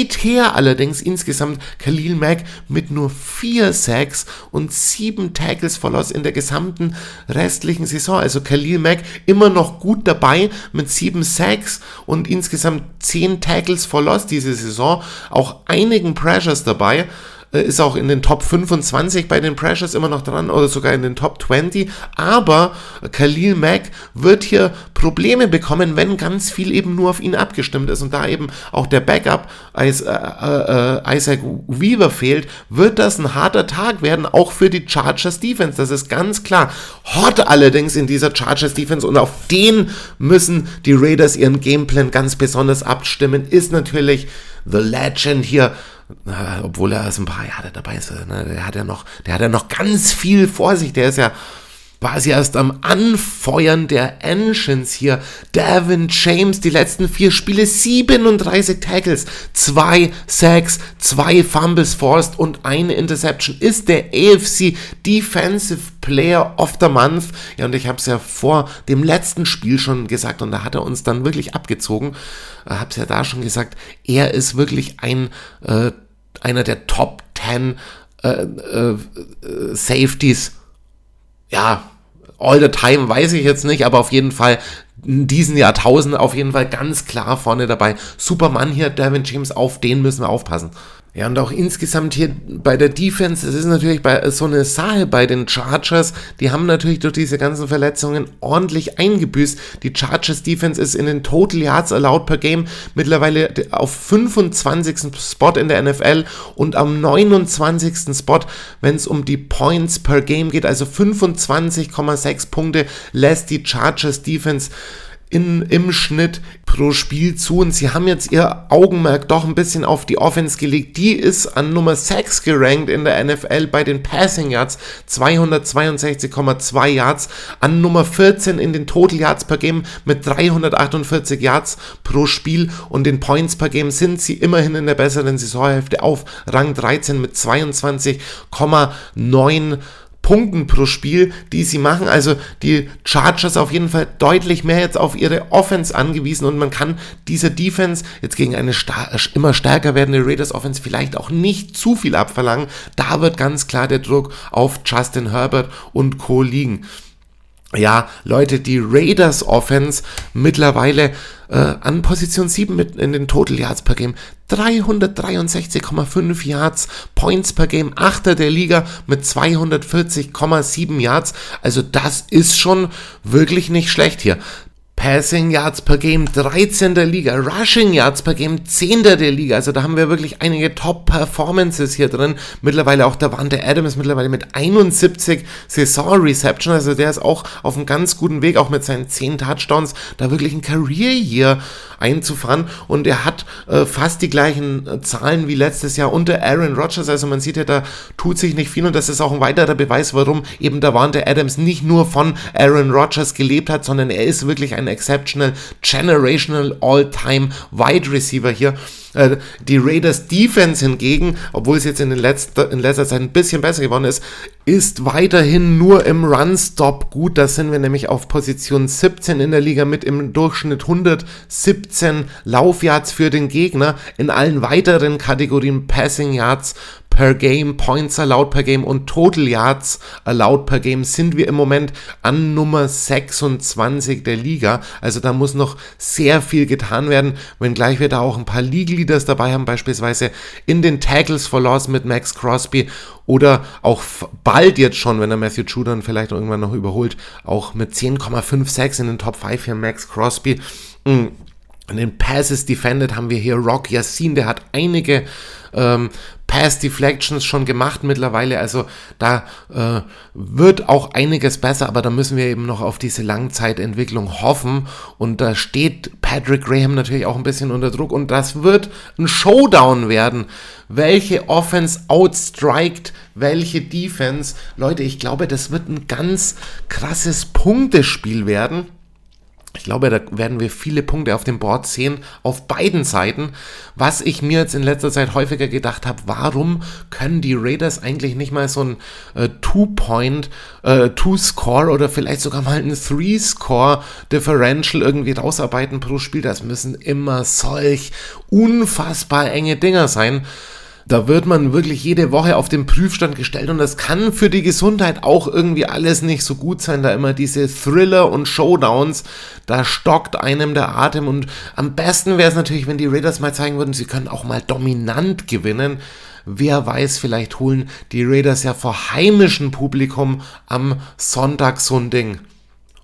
Seither allerdings insgesamt Khalil Mack mit nur vier Sacks und sieben Tackles for Loss in der gesamten restlichen Saison. Also Khalil Mack immer noch gut dabei mit sieben Sacks und insgesamt zehn Tackles for Loss diese Saison. Auch einigen Pressures dabei. Äh, ist auch in den Top 25 bei den Pressures immer noch dran oder sogar in den Top 20. Aber Khalil Mack wird hier Probleme bekommen, wenn ganz viel eben nur auf ihn abgestimmt ist und da eben auch der Backup äh, äh, Isaac Weaver fehlt, wird das ein harter Tag werden, auch für die Chargers Defense. Das ist ganz klar. Hot allerdings in dieser Chargers Defense und auf den müssen die Raiders ihren Gameplan ganz besonders abstimmen, ist natürlich The Legend hier obwohl er erst ein paar Jahre dabei ist, ne? der hat ja noch, der hat ja noch ganz viel vor sich, der ist ja quasi erst am Anfeuern der Engines hier. Devin James, die letzten vier Spiele 37 Tackles, zwei Sacks, zwei Fumbles forced und eine Interception. Ist der AFC Defensive Player of the Month. Ja, und ich habe es ja vor dem letzten Spiel schon gesagt und da hat er uns dann wirklich abgezogen. Äh, habe es ja da schon gesagt. Er ist wirklich ein äh, einer der Top 10 äh, äh, Safeties. Ja, all the time weiß ich jetzt nicht, aber auf jeden Fall in diesen Jahrtausend auf jeden Fall ganz klar vorne dabei. Superman hier, Devin James, auf den müssen wir aufpassen. Ja, und auch insgesamt hier bei der Defense, es ist natürlich bei so eine Sache bei den Chargers, die haben natürlich durch diese ganzen Verletzungen ordentlich eingebüßt. Die Chargers Defense ist in den Total Yards allowed per Game mittlerweile auf 25. Spot in der NFL und am 29. Spot, wenn es um die Points per Game geht, also 25,6 Punkte lässt die Chargers Defense in, im Schnitt pro Spiel zu. Und sie haben jetzt ihr Augenmerk doch ein bisschen auf die Offense gelegt. Die ist an Nummer 6 gerankt in der NFL bei den Passing Yards, 262,2 Yards, an Nummer 14 in den Total Yards per Game mit 348 Yards pro Spiel. Und den Points per Game sind sie immerhin in der besseren Saisonhälfte auf Rang 13 mit 22,9 Punkten pro Spiel, die sie machen. Also die Chargers auf jeden Fall deutlich mehr jetzt auf ihre Offense angewiesen und man kann dieser Defense jetzt gegen eine star immer stärker werdende Raiders Offense vielleicht auch nicht zu viel abverlangen. Da wird ganz klar der Druck auf Justin Herbert und Co. liegen ja, Leute, die Raiders Offense mittlerweile äh, an Position 7 mit in den Total Yards per Game. 363,5 Yards, Points per Game, Achter der Liga mit 240,7 Yards. Also das ist schon wirklich nicht schlecht hier. Passing Yards per Game 13. der Liga, Rushing Yards per Game 10. der Liga. Also da haben wir wirklich einige Top-Performances hier drin. Mittlerweile auch der Wante Adams mittlerweile mit 71 Saison-Reception. Also der ist auch auf einem ganz guten Weg, auch mit seinen 10 Touchdowns, da wirklich ein Career-Year einzufahren. Und er hat äh, fast die gleichen äh, Zahlen wie letztes Jahr unter Aaron Rodgers. Also man sieht ja, da tut sich nicht viel. Und das ist auch ein weiterer Beweis, warum eben der Wante Adams nicht nur von Aaron Rodgers gelebt hat, sondern er ist wirklich ein exceptional, generational, all-time Wide Receiver hier. Äh, die Raiders Defense hingegen, obwohl es jetzt in, den letzter, in letzter Zeit ein bisschen besser geworden ist, ist weiterhin nur im Run-Stop gut. Da sind wir nämlich auf Position 17 in der Liga mit im Durchschnitt 117 Laufyards für den Gegner. In allen weiteren Kategorien Passing Yards, per Game, Points allowed per Game und Total Yards allowed per Game sind wir im Moment an Nummer 26 der Liga. Also da muss noch sehr viel getan werden, wenngleich wir da auch ein paar League Leaders dabei haben, beispielsweise in den Tackles for Loss mit Max Crosby oder auch bald jetzt schon, wenn er Matthew Judon vielleicht irgendwann noch überholt, auch mit 10,56 in den Top 5 hier Max Crosby. Mhm An den Passes Defended haben wir hier Rock Yassin, der hat einige ähm, Pass Deflections schon gemacht mittlerweile. Also da äh, wird auch einiges besser, aber da müssen wir eben noch auf diese Langzeitentwicklung hoffen. Und da steht Patrick Graham natürlich auch ein bisschen unter Druck. Und das wird ein Showdown werden. Welche Offense outstrikt welche Defense? Leute, ich glaube, das wird ein ganz krasses Punktespiel werden. Ich glaube, da werden wir viele Punkte auf dem Board sehen, auf beiden Seiten. Was ich mir jetzt in letzter Zeit häufiger gedacht habe, warum können die Raiders eigentlich nicht mal so ein äh, Two-Point, äh, Two-Score oder vielleicht sogar mal ein Three-Score-Differential irgendwie rausarbeiten pro Spiel? Das müssen immer solch unfassbar enge Dinger sein. Da wird man wirklich jede Woche auf den Prüfstand gestellt und das kann für die Gesundheit auch irgendwie alles nicht so gut sein, da immer diese Thriller und Showdowns, da stockt einem der Atem und am besten wäre es natürlich, wenn die Raiders mal zeigen würden, sie können auch mal dominant gewinnen. Wer weiß, vielleicht holen die Raiders ja vor heimischem Publikum am Sonntag so ein Ding.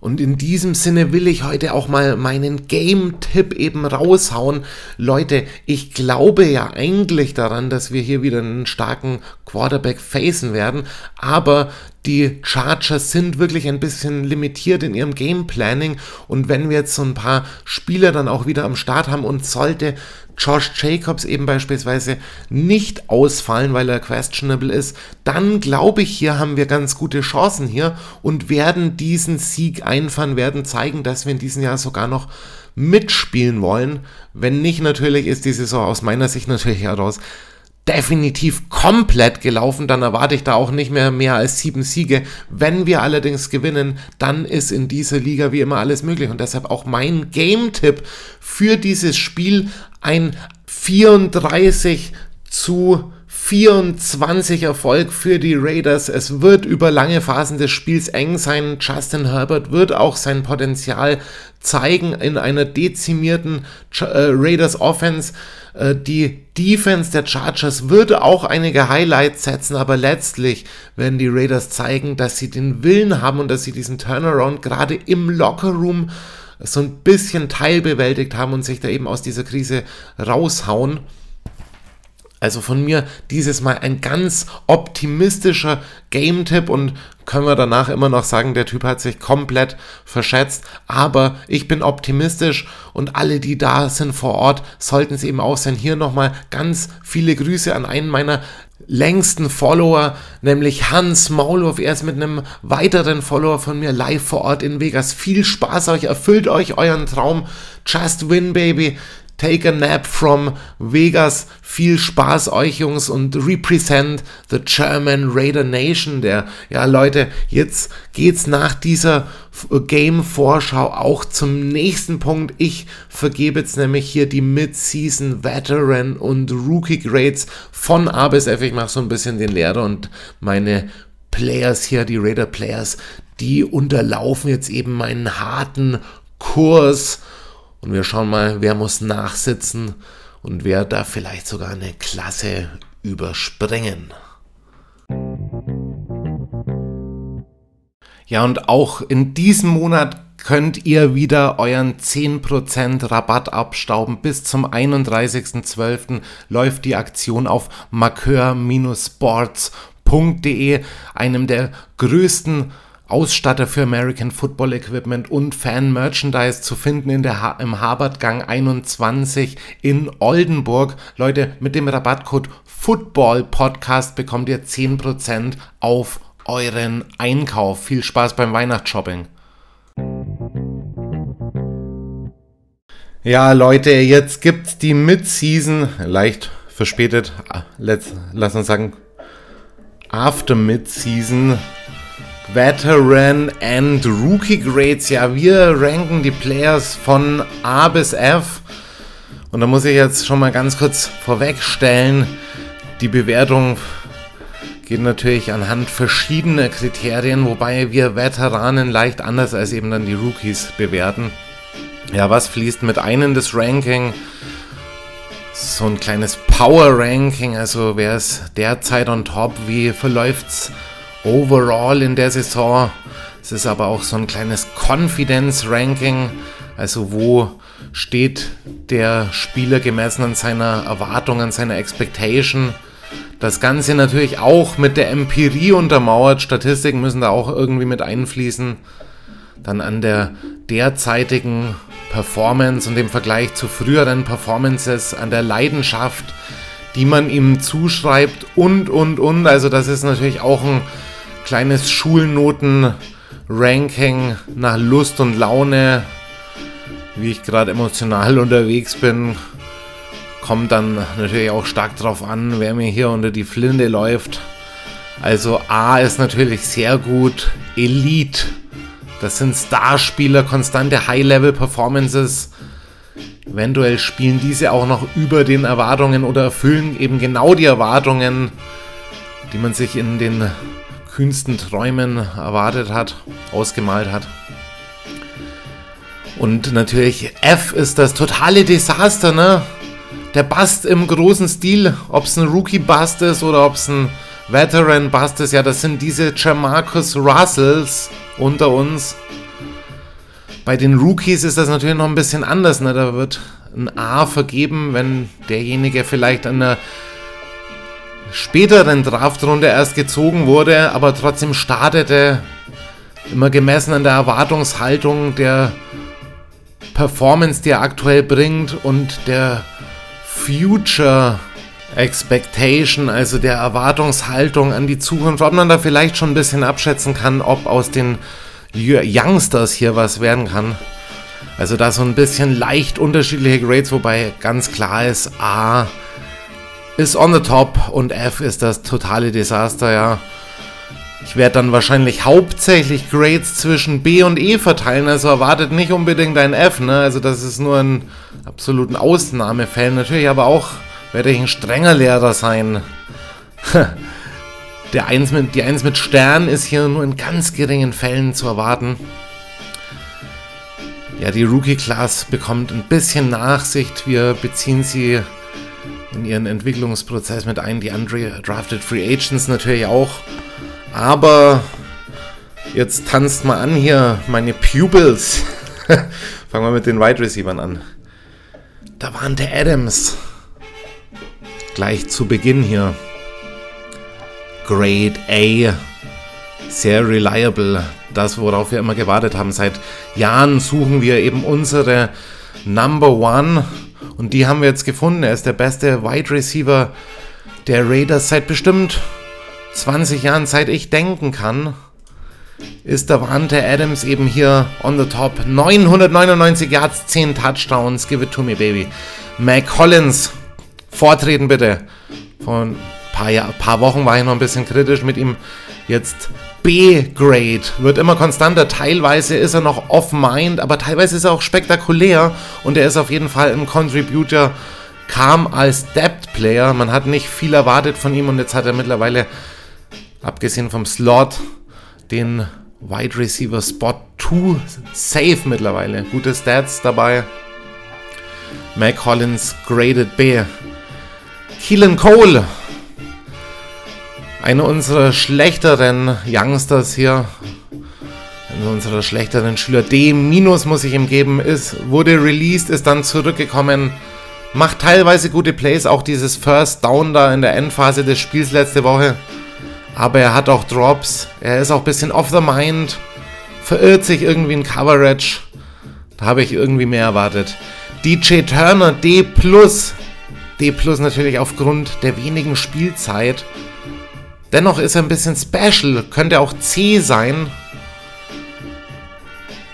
Und in diesem Sinne will ich heute auch mal meinen Game-Tipp eben raushauen. Leute, ich glaube ja eigentlich daran, dass wir hier wieder einen starken Quarterback facen werden, aber die Chargers sind wirklich ein bisschen limitiert in ihrem Game Planning und wenn wir jetzt so ein paar Spieler dann auch wieder am Start haben und sollte Josh Jacobs eben beispielsweise nicht ausfallen, weil er questionable ist, dann glaube ich, hier haben wir ganz gute Chancen hier und werden diesen Sieg einfahren, werden zeigen, dass wir in diesem Jahr sogar noch mitspielen wollen. Wenn nicht, natürlich ist die Saison aus meiner Sicht natürlich heraus definitiv komplett gelaufen, dann erwarte ich da auch nicht mehr mehr als sieben Siege. Wenn wir allerdings gewinnen, dann ist in dieser Liga wie immer alles möglich und deshalb auch mein Game-Tipp für dieses Spiel ein 34 zu 24 Erfolg für die Raiders. Es wird über lange Phasen des Spiels eng sein. Justin Herbert wird auch sein Potenzial zeigen in einer dezimierten äh, Raiders Offense. Äh, die Defense der Chargers würde auch einige Highlights setzen, aber letztlich werden die Raiders zeigen, dass sie den Willen haben und dass sie diesen Turnaround gerade im Lockerroom so ein bisschen teilbewältigt haben und sich da eben aus dieser Krise raushauen. Also von mir dieses Mal ein ganz optimistischer Game-Tipp und können wir danach immer noch sagen, der Typ hat sich komplett verschätzt. Aber ich bin optimistisch und alle, die da sind vor Ort, sollten es eben auch sein. Hier nochmal ganz viele Grüße an einen meiner längsten Follower, nämlich Hans Maulwurf. Er ist mit einem weiteren Follower von mir live vor Ort in Vegas. Viel Spaß euch, erfüllt euch euren Traum. Just win, baby. Take a nap from Vegas. Viel Spaß euch, Jungs, und represent the German Raider Nation. Der, ja, Leute, jetzt geht's nach dieser Game-Vorschau auch zum nächsten Punkt. Ich vergebe jetzt nämlich hier die Mid-Season Veteran und Rookie Grades von A bis F. Ich mache so ein bisschen den Lehrer und meine Players hier, die Raider Players, die unterlaufen jetzt eben meinen harten Kurs und wir schauen mal, wer muss nachsitzen und wer darf vielleicht sogar eine Klasse überspringen. Ja, und auch in diesem Monat könnt ihr wieder euren 10% Rabatt abstauben. Bis zum 31.12. läuft die Aktion auf markeur-sports.de, einem der größten Ausstatter für American Football Equipment und Fan Merchandise zu finden in der ha im Harvard-Gang 21 in Oldenburg. Leute, mit dem Rabattcode Football Podcast bekommt ihr 10% auf euren Einkauf. Viel Spaß beim Weihnachtsshopping. Ja, Leute, jetzt gibt's die Mid-Season, leicht verspätet, let's, lass uns sagen, After Mid-Season Veteran and Rookie Grades. Ja, wir ranken die Players von A bis F. Und da muss ich jetzt schon mal ganz kurz vorwegstellen, die Bewertung geht natürlich anhand verschiedener Kriterien, wobei wir Veteranen leicht anders als eben dann die Rookies bewerten. Ja, was fließt mit einem das Ranking? So ein kleines Power Ranking, also wer ist derzeit on top, wie verläuft's overall in der Saison. Es ist aber auch so ein kleines Confidence Ranking, also wo steht der Spieler gemessen an seiner Erwartung, an seiner Expectation. Das Ganze natürlich auch mit der Empirie untermauert. Statistiken müssen da auch irgendwie mit einfließen. Dann an der derzeitigen Performance und dem Vergleich zu früheren Performances, an der Leidenschaft, die man ihm zuschreibt und, und, und. Also das ist natürlich auch ein kleines Schulnoten-Ranking nach Lust und Laune, wie ich gerade emotional unterwegs bin. Kommt dann natürlich auch stark drauf an, wer mir hier unter die Flinte läuft. Also A ist natürlich sehr gut, Elite. Das sind Starspieler, konstante High-Level-Performances. Eventuell spielen diese auch noch über den Erwartungen oder erfüllen eben genau die Erwartungen, die man sich in den kühnsten Träumen erwartet hat, ausgemalt hat. Und natürlich F ist das totale Desaster, ne? Der Bust im großen Stil, ob es ein Rookie-Bust ist oder ob es ein Veteran-Bust ist, ja, das sind diese Jamarcus Russells unter uns. Bei den Rookies ist das natürlich noch ein bisschen anders. Ne? Da wird ein A vergeben, wenn derjenige vielleicht an einer späteren Draftrunde erst gezogen wurde, aber trotzdem startete. Immer gemessen an der Erwartungshaltung der Performance, die er aktuell bringt und der Future Expectation, also der Erwartungshaltung an die Zukunft, ob man da vielleicht schon ein bisschen abschätzen kann, ob aus den Youngsters hier was werden kann. Also da so ein bisschen leicht unterschiedliche Grades, wobei ganz klar ist, A ist on the top und F ist das totale Desaster, ja. Ich werde dann wahrscheinlich hauptsächlich Grades zwischen B und E verteilen, also erwartet nicht unbedingt ein F, ne? Also das ist nur in absoluten Ausnahmefällen. Natürlich aber auch werde ich ein strenger Lehrer sein. Der Eins mit, die 1 mit Stern ist hier nur in ganz geringen Fällen zu erwarten. Ja, die Rookie-Class bekommt ein bisschen Nachsicht. Wir beziehen sie in ihren Entwicklungsprozess mit ein. Die undrafted Free Agents natürlich auch. Aber jetzt tanzt mal an hier meine Pupils. Fangen wir mit den Wide Receivers an. Da waren der Adams. Gleich zu Beginn hier. Grade A. Sehr reliable. Das, worauf wir immer gewartet haben. Seit Jahren suchen wir eben unsere Number One. Und die haben wir jetzt gefunden. Er ist der beste Wide Receiver der Raiders seit bestimmt 20 Jahren, seit ich denken kann. Ist der Wante Adams eben hier on the top. 999 Yards, 10 Touchdowns. Give it to me, baby. Mac Collins, vortreten bitte. Von paar, Jahr, paar Wochen war ich noch ein bisschen kritisch mit ihm. Jetzt B-Grade, wird immer konstanter. Teilweise ist er noch off-mind, aber teilweise ist er auch spektakulär und er ist auf jeden Fall ein Contributor. Kam als Depth-Player, man hat nicht viel erwartet von ihm und jetzt hat er mittlerweile, abgesehen vom Slot, den Wide Receiver Spot 2 safe mittlerweile. Gute Stats dabei. Mac Collins graded B. Keelan Cole einer unserer schlechteren Youngsters hier, einer unserer schlechteren Schüler, D muss ich ihm geben, ist, wurde released, ist dann zurückgekommen, macht teilweise gute Plays, auch dieses First Down da in der Endphase des Spiels letzte Woche. Aber er hat auch Drops, er ist auch ein bisschen off the mind, verirrt sich irgendwie in Coverage. Da habe ich irgendwie mehr erwartet. DJ Turner D+, D+, natürlich aufgrund der wenigen Spielzeit. Dennoch ist er ein bisschen special, könnte auch C sein.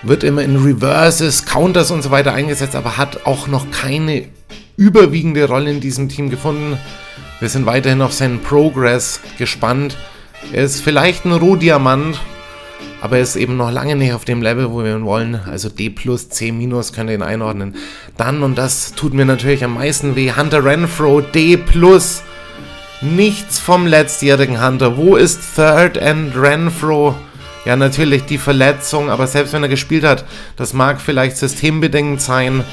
Wird immer in Reverses, Counters und so weiter eingesetzt, aber hat auch noch keine überwiegende Rolle in diesem Team gefunden. Wir sind weiterhin auf seinen Progress gespannt. Er ist vielleicht ein Rohdiamant, aber er ist eben noch lange nicht auf dem Level, wo wir ihn wollen. Also D plus, C minus könnt ihr ihn einordnen. Dann, und das tut mir natürlich am meisten weh, Hunter Renfro D plus. Nichts vom letztjährigen Hunter. Wo ist Third and Renfro? Ja, natürlich die Verletzung, aber selbst wenn er gespielt hat, das mag vielleicht systembedingt sein,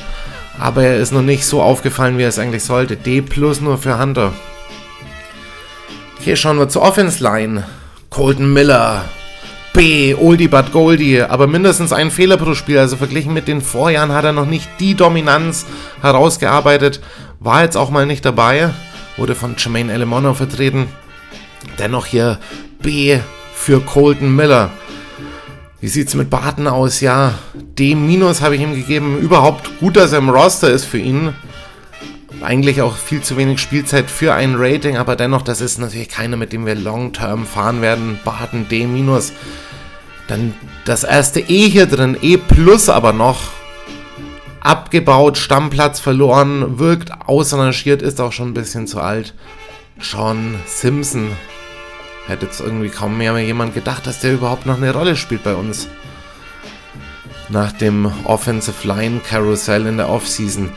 aber er ist noch nicht so aufgefallen, wie er es eigentlich sollte. D plus nur für Hunter. Hier schauen wir zur Offense Line. Colton Miller, B, Oldie but Goldie, aber mindestens ein Fehler pro Spiel. Also verglichen mit den Vorjahren hat er noch nicht die Dominanz herausgearbeitet. War jetzt auch mal nicht dabei, wurde von Jermaine Elemono vertreten. Dennoch hier B für Colton Miller. Wie sieht es mit Barton aus? Ja, D- habe ich ihm gegeben. Überhaupt gut, dass er im Roster ist für ihn. Eigentlich auch viel zu wenig Spielzeit für ein Rating, aber dennoch, das ist natürlich keiner, mit dem wir long-term fahren werden. Barton D-. Dann das erste E hier drin, E plus aber noch. Abgebaut, Stammplatz verloren, wirkt ausrangiert, ist auch schon ein bisschen zu alt. John Simpson. Hätte jetzt irgendwie kaum mehr jemand gedacht, dass der überhaupt noch eine Rolle spielt bei uns. Nach dem Offensive Line Carousel in der Offseason.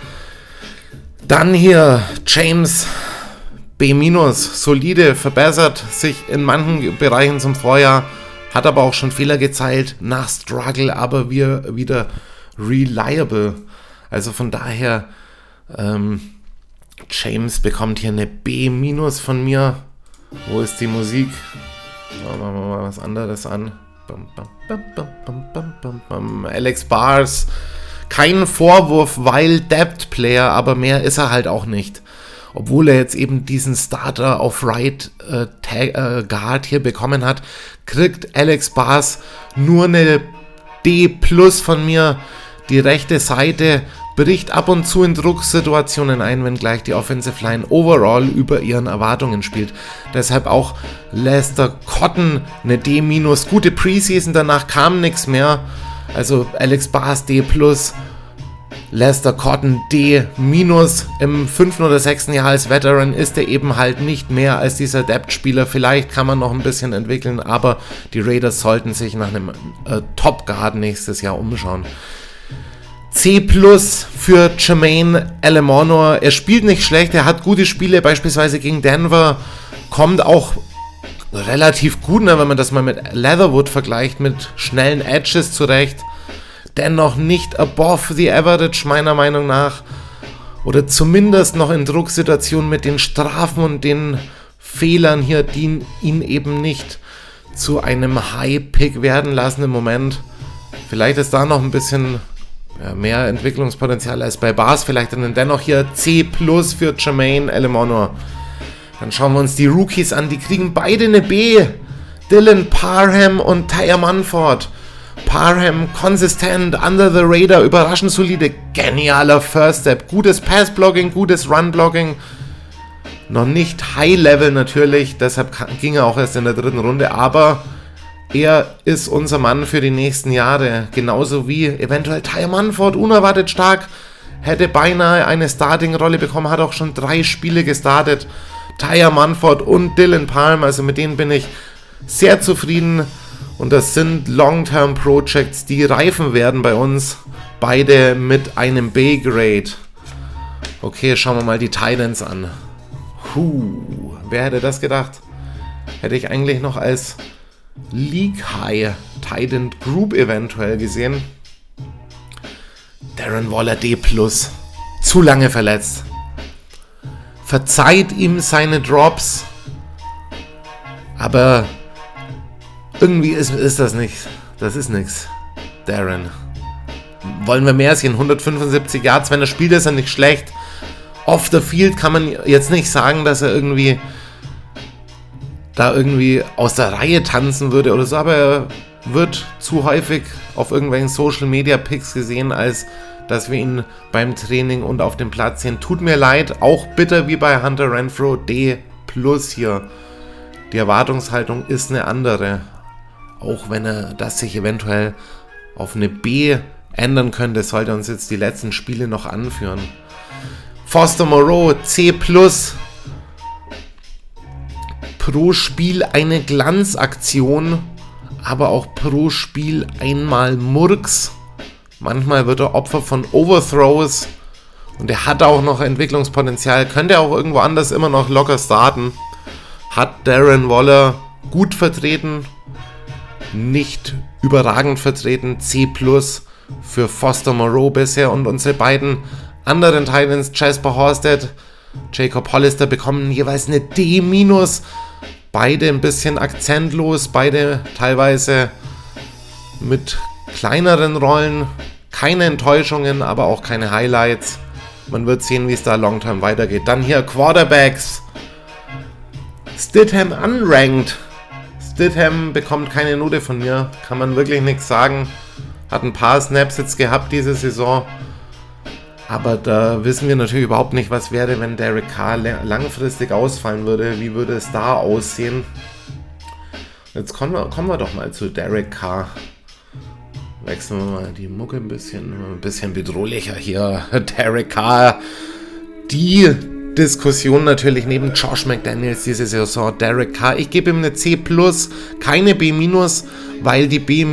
Dann hier James B-, solide, verbessert sich in manchen Bereichen zum Vorjahr, hat aber auch schon Fehler gezeigt, nach Struggle, aber wir wieder reliable. Also von daher, ähm, James bekommt hier eine B- von mir. Wo ist die Musik? Machen wir mal was anderes an. Alex Bars kein Vorwurf, weil Depth Player, aber mehr ist er halt auch nicht. Obwohl er jetzt eben diesen Starter auf Right äh, Tag, äh, Guard hier bekommen hat, kriegt Alex Bars nur eine D plus von mir. Die rechte Seite bricht ab und zu in Drucksituationen ein, wenn gleich die Offensive Line overall über ihren Erwartungen spielt. Deshalb auch Lester Cotton eine D-, gute Preseason, danach kam nichts mehr. Also Alex Bars D+, Lester Cotton D- im fünften oder sechsten Jahr als Veteran ist er eben halt nicht mehr als dieser Depth-Spieler. Vielleicht kann man noch ein bisschen entwickeln, aber die Raiders sollten sich nach einem äh, Top Guard nächstes Jahr umschauen. C plus für Jermaine Elemonor. Er spielt nicht schlecht, er hat gute Spiele, beispielsweise gegen Denver, kommt auch relativ gut, ne, wenn man das mal mit Leatherwood vergleicht, mit schnellen Edges zurecht. Dennoch nicht above the average, meiner Meinung nach. Oder zumindest noch in Drucksituationen mit den Strafen und den Fehlern hier, die ihn eben nicht zu einem High-Pick werden lassen im Moment. Vielleicht ist da noch ein bisschen mehr Entwicklungspotenzial als bei Bars. Vielleicht dann dennoch hier C plus für Jermaine Elemonor. Dann schauen wir uns die Rookies an. Die kriegen beide eine B. Dylan Parham und Tyre Munford. Parham konsistent, under the radar, überraschend solide, genialer First Step. Gutes Pass-Blocking, gutes Run-Blocking. Noch nicht High-Level natürlich, deshalb ging er auch erst in der dritten Runde, aber er ist unser Mann für die nächsten Jahre. Genauso wie eventuell Tyre Munford, unerwartet stark, hätte beinahe eine Starting-Rolle bekommen, hat auch schon drei Spiele gestartet. Tyre Munford und Dylan Palm. Also mit denen bin ich sehr zufrieden. Und das sind Long-Term Projects, die reifen werden bei uns. Beide mit einem B-Grade. Okay, schauen wir mal die Titans an. Huh, wer hätte das gedacht? Hätte ich eigentlich noch als League High Titan Group eventuell gesehen. Darren Waller D+. Zu lange verletzt verzeiht ihm seine Drops. Aber irgendwie ist, ist das nichts. Das ist nichts. Darren. Wollen wir mehr sehen? 175 Yards, wenn er spielt, ist er nicht schlecht. Off the field kann man jetzt nicht sagen, dass er irgendwie da irgendwie aus der Reihe tanzen würde oder so, aber er wird zu häufig auf irgendwelchen Social Media Pics gesehen als dass wir ihn beim Training und auf dem Platz sehen. Tut mir leid, auch bitter wie bei Hunter Renfro D plus hier. Die Erwartungshaltung ist eine andere. Auch wenn er das sich eventuell auf eine B ändern könnte, sollte uns jetzt die letzten Spiele noch anführen. Foster Moreau C plus. Pro Spiel eine Glanzaktion, aber auch pro Spiel einmal Murks. Manchmal wird er Opfer von Overthrows und er hat auch noch Entwicklungspotenzial. Könnte auch irgendwo anders immer noch locker starten. Hat Darren Waller gut vertreten, nicht überragend vertreten. C plus für Foster Moreau bisher und unsere beiden anderen Titans, Jasper Horsted, Jacob Hollister, bekommen jeweils eine D-. Beide ein bisschen akzentlos, beide teilweise mit kleineren Rollen, keine Enttäuschungen, aber auch keine Highlights. Man wird sehen, wie es da long term weitergeht. Dann hier Quarterbacks. Stidham unranked. Stidham bekommt keine Note von mir. Kann man wirklich nichts sagen. Hat ein paar Snaps jetzt gehabt diese Saison. Aber da wissen wir natürlich überhaupt nicht, was wäre, wenn Derek Carr langfristig ausfallen würde. Wie würde es da aussehen? Jetzt kommen wir, kommen wir doch mal zu Derek Carr. Wechseln wir mal die Mucke ein bisschen, ein bisschen bedrohlicher hier. Derek Carr. Die Diskussion natürlich neben Josh McDaniels diese Saison. Derek Carr. Ich gebe ihm eine C, keine B, weil die B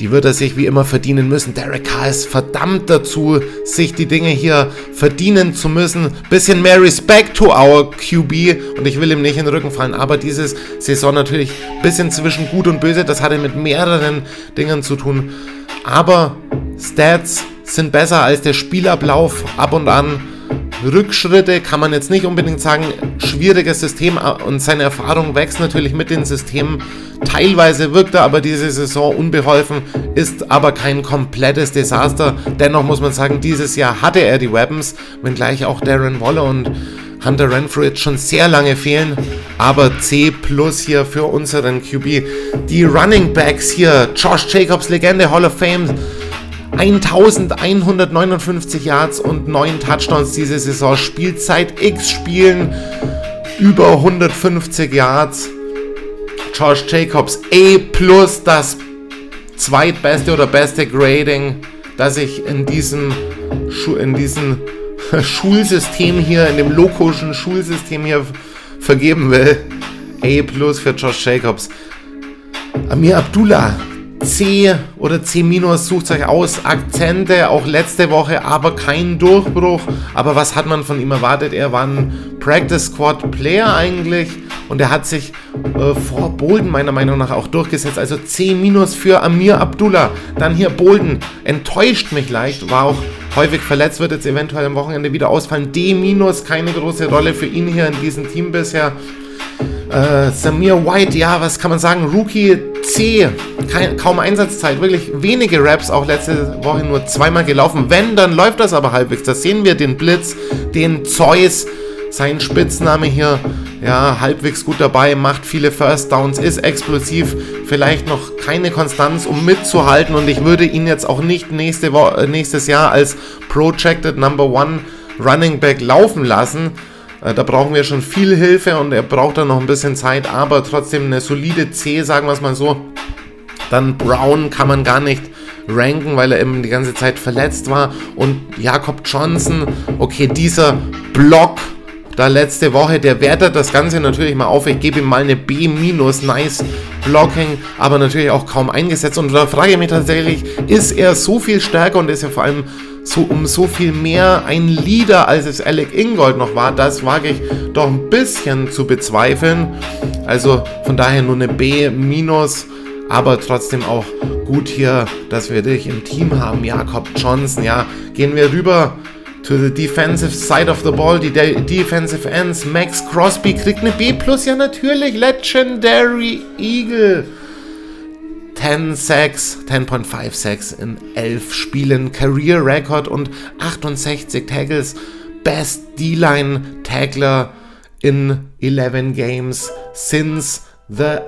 die wird er sich wie immer verdienen müssen. Derek Carr ist verdammt dazu, sich die Dinge hier verdienen zu müssen. Bisschen mehr Respect to our QB und ich will ihm nicht in den Rücken fallen, aber dieses Saison natürlich bisschen zwischen gut und böse. Das hatte mit mehreren Dingen zu tun. Aber Stats sind besser als der Spielablauf ab und an. Rückschritte kann man jetzt nicht unbedingt sagen. Schwieriges System äh, und seine Erfahrung wächst natürlich mit den Systemen. Teilweise wirkt er aber diese Saison unbeholfen, ist aber kein komplettes Desaster. Dennoch muss man sagen, dieses Jahr hatte er die Weapons, wenngleich auch Darren Waller und Hunter Renfrew jetzt schon sehr lange fehlen, aber C plus hier für unseren QB. Die Running Backs hier, Josh Jacobs, Legende Hall of Fame, 1159 Yards und 9 Touchdowns diese Saison. Spielzeit X Spielen über 150 Yards. Josh Jacobs A plus das zweitbeste oder beste Grading, das ich in diesem, in diesem Schulsystem hier, in dem lokischen Schulsystem hier vergeben will. A plus für Josh Jacobs. Amir Abdullah C oder C- sucht euch aus. Akzente, auch letzte Woche, aber kein Durchbruch. Aber was hat man von ihm erwartet? Er war ein Practice Squad Player eigentlich und er hat sich äh, vor Bolden meiner Meinung nach auch durchgesetzt. Also C- für Amir Abdullah. Dann hier Bolden, enttäuscht mich leicht, war auch häufig verletzt, wird jetzt eventuell am Wochenende wieder ausfallen. D-, keine große Rolle für ihn hier in diesem Team bisher. Äh, Samir White, ja, was kann man sagen? Rookie C, kein, kaum Einsatzzeit, wirklich wenige Raps, auch letzte Woche nur zweimal gelaufen. Wenn, dann läuft das aber halbwegs. Da sehen wir den Blitz, den Zeus, sein Spitzname hier, ja, halbwegs gut dabei, macht viele First Downs, ist explosiv, vielleicht noch keine Konstanz, um mitzuhalten und ich würde ihn jetzt auch nicht nächste Wo äh, nächstes Jahr als Projected Number One Running Back laufen lassen. Äh, da brauchen wir schon viel Hilfe und er braucht dann noch ein bisschen Zeit, aber trotzdem eine solide C, sagen wir es mal so. Dann Brown kann man gar nicht ranken, weil er eben die ganze Zeit verletzt war. Und Jakob Johnson, okay, dieser Block da letzte Woche, der wertet das Ganze natürlich mal auf. Ich gebe ihm mal eine B-, nice Blocking, aber natürlich auch kaum eingesetzt. Und da frage ich mich tatsächlich, ist er so viel stärker und ist er vor allem so um so viel mehr ein Leader, als es Alec Ingold noch war. Das wage ich doch ein bisschen zu bezweifeln. Also von daher nur eine B aber trotzdem auch gut hier, dass wir dich im Team haben. Jakob Johnson, ja, gehen wir rüber to the defensive side of the ball. Die De Defensive Ends. Max Crosby kriegt eine B plus, ja natürlich. Legendary Eagle. 10 Sacks, 10.5 Sacks in 11 Spielen, Career Record und 68 Tackles, Best D-Line Tackler in 11 Games since the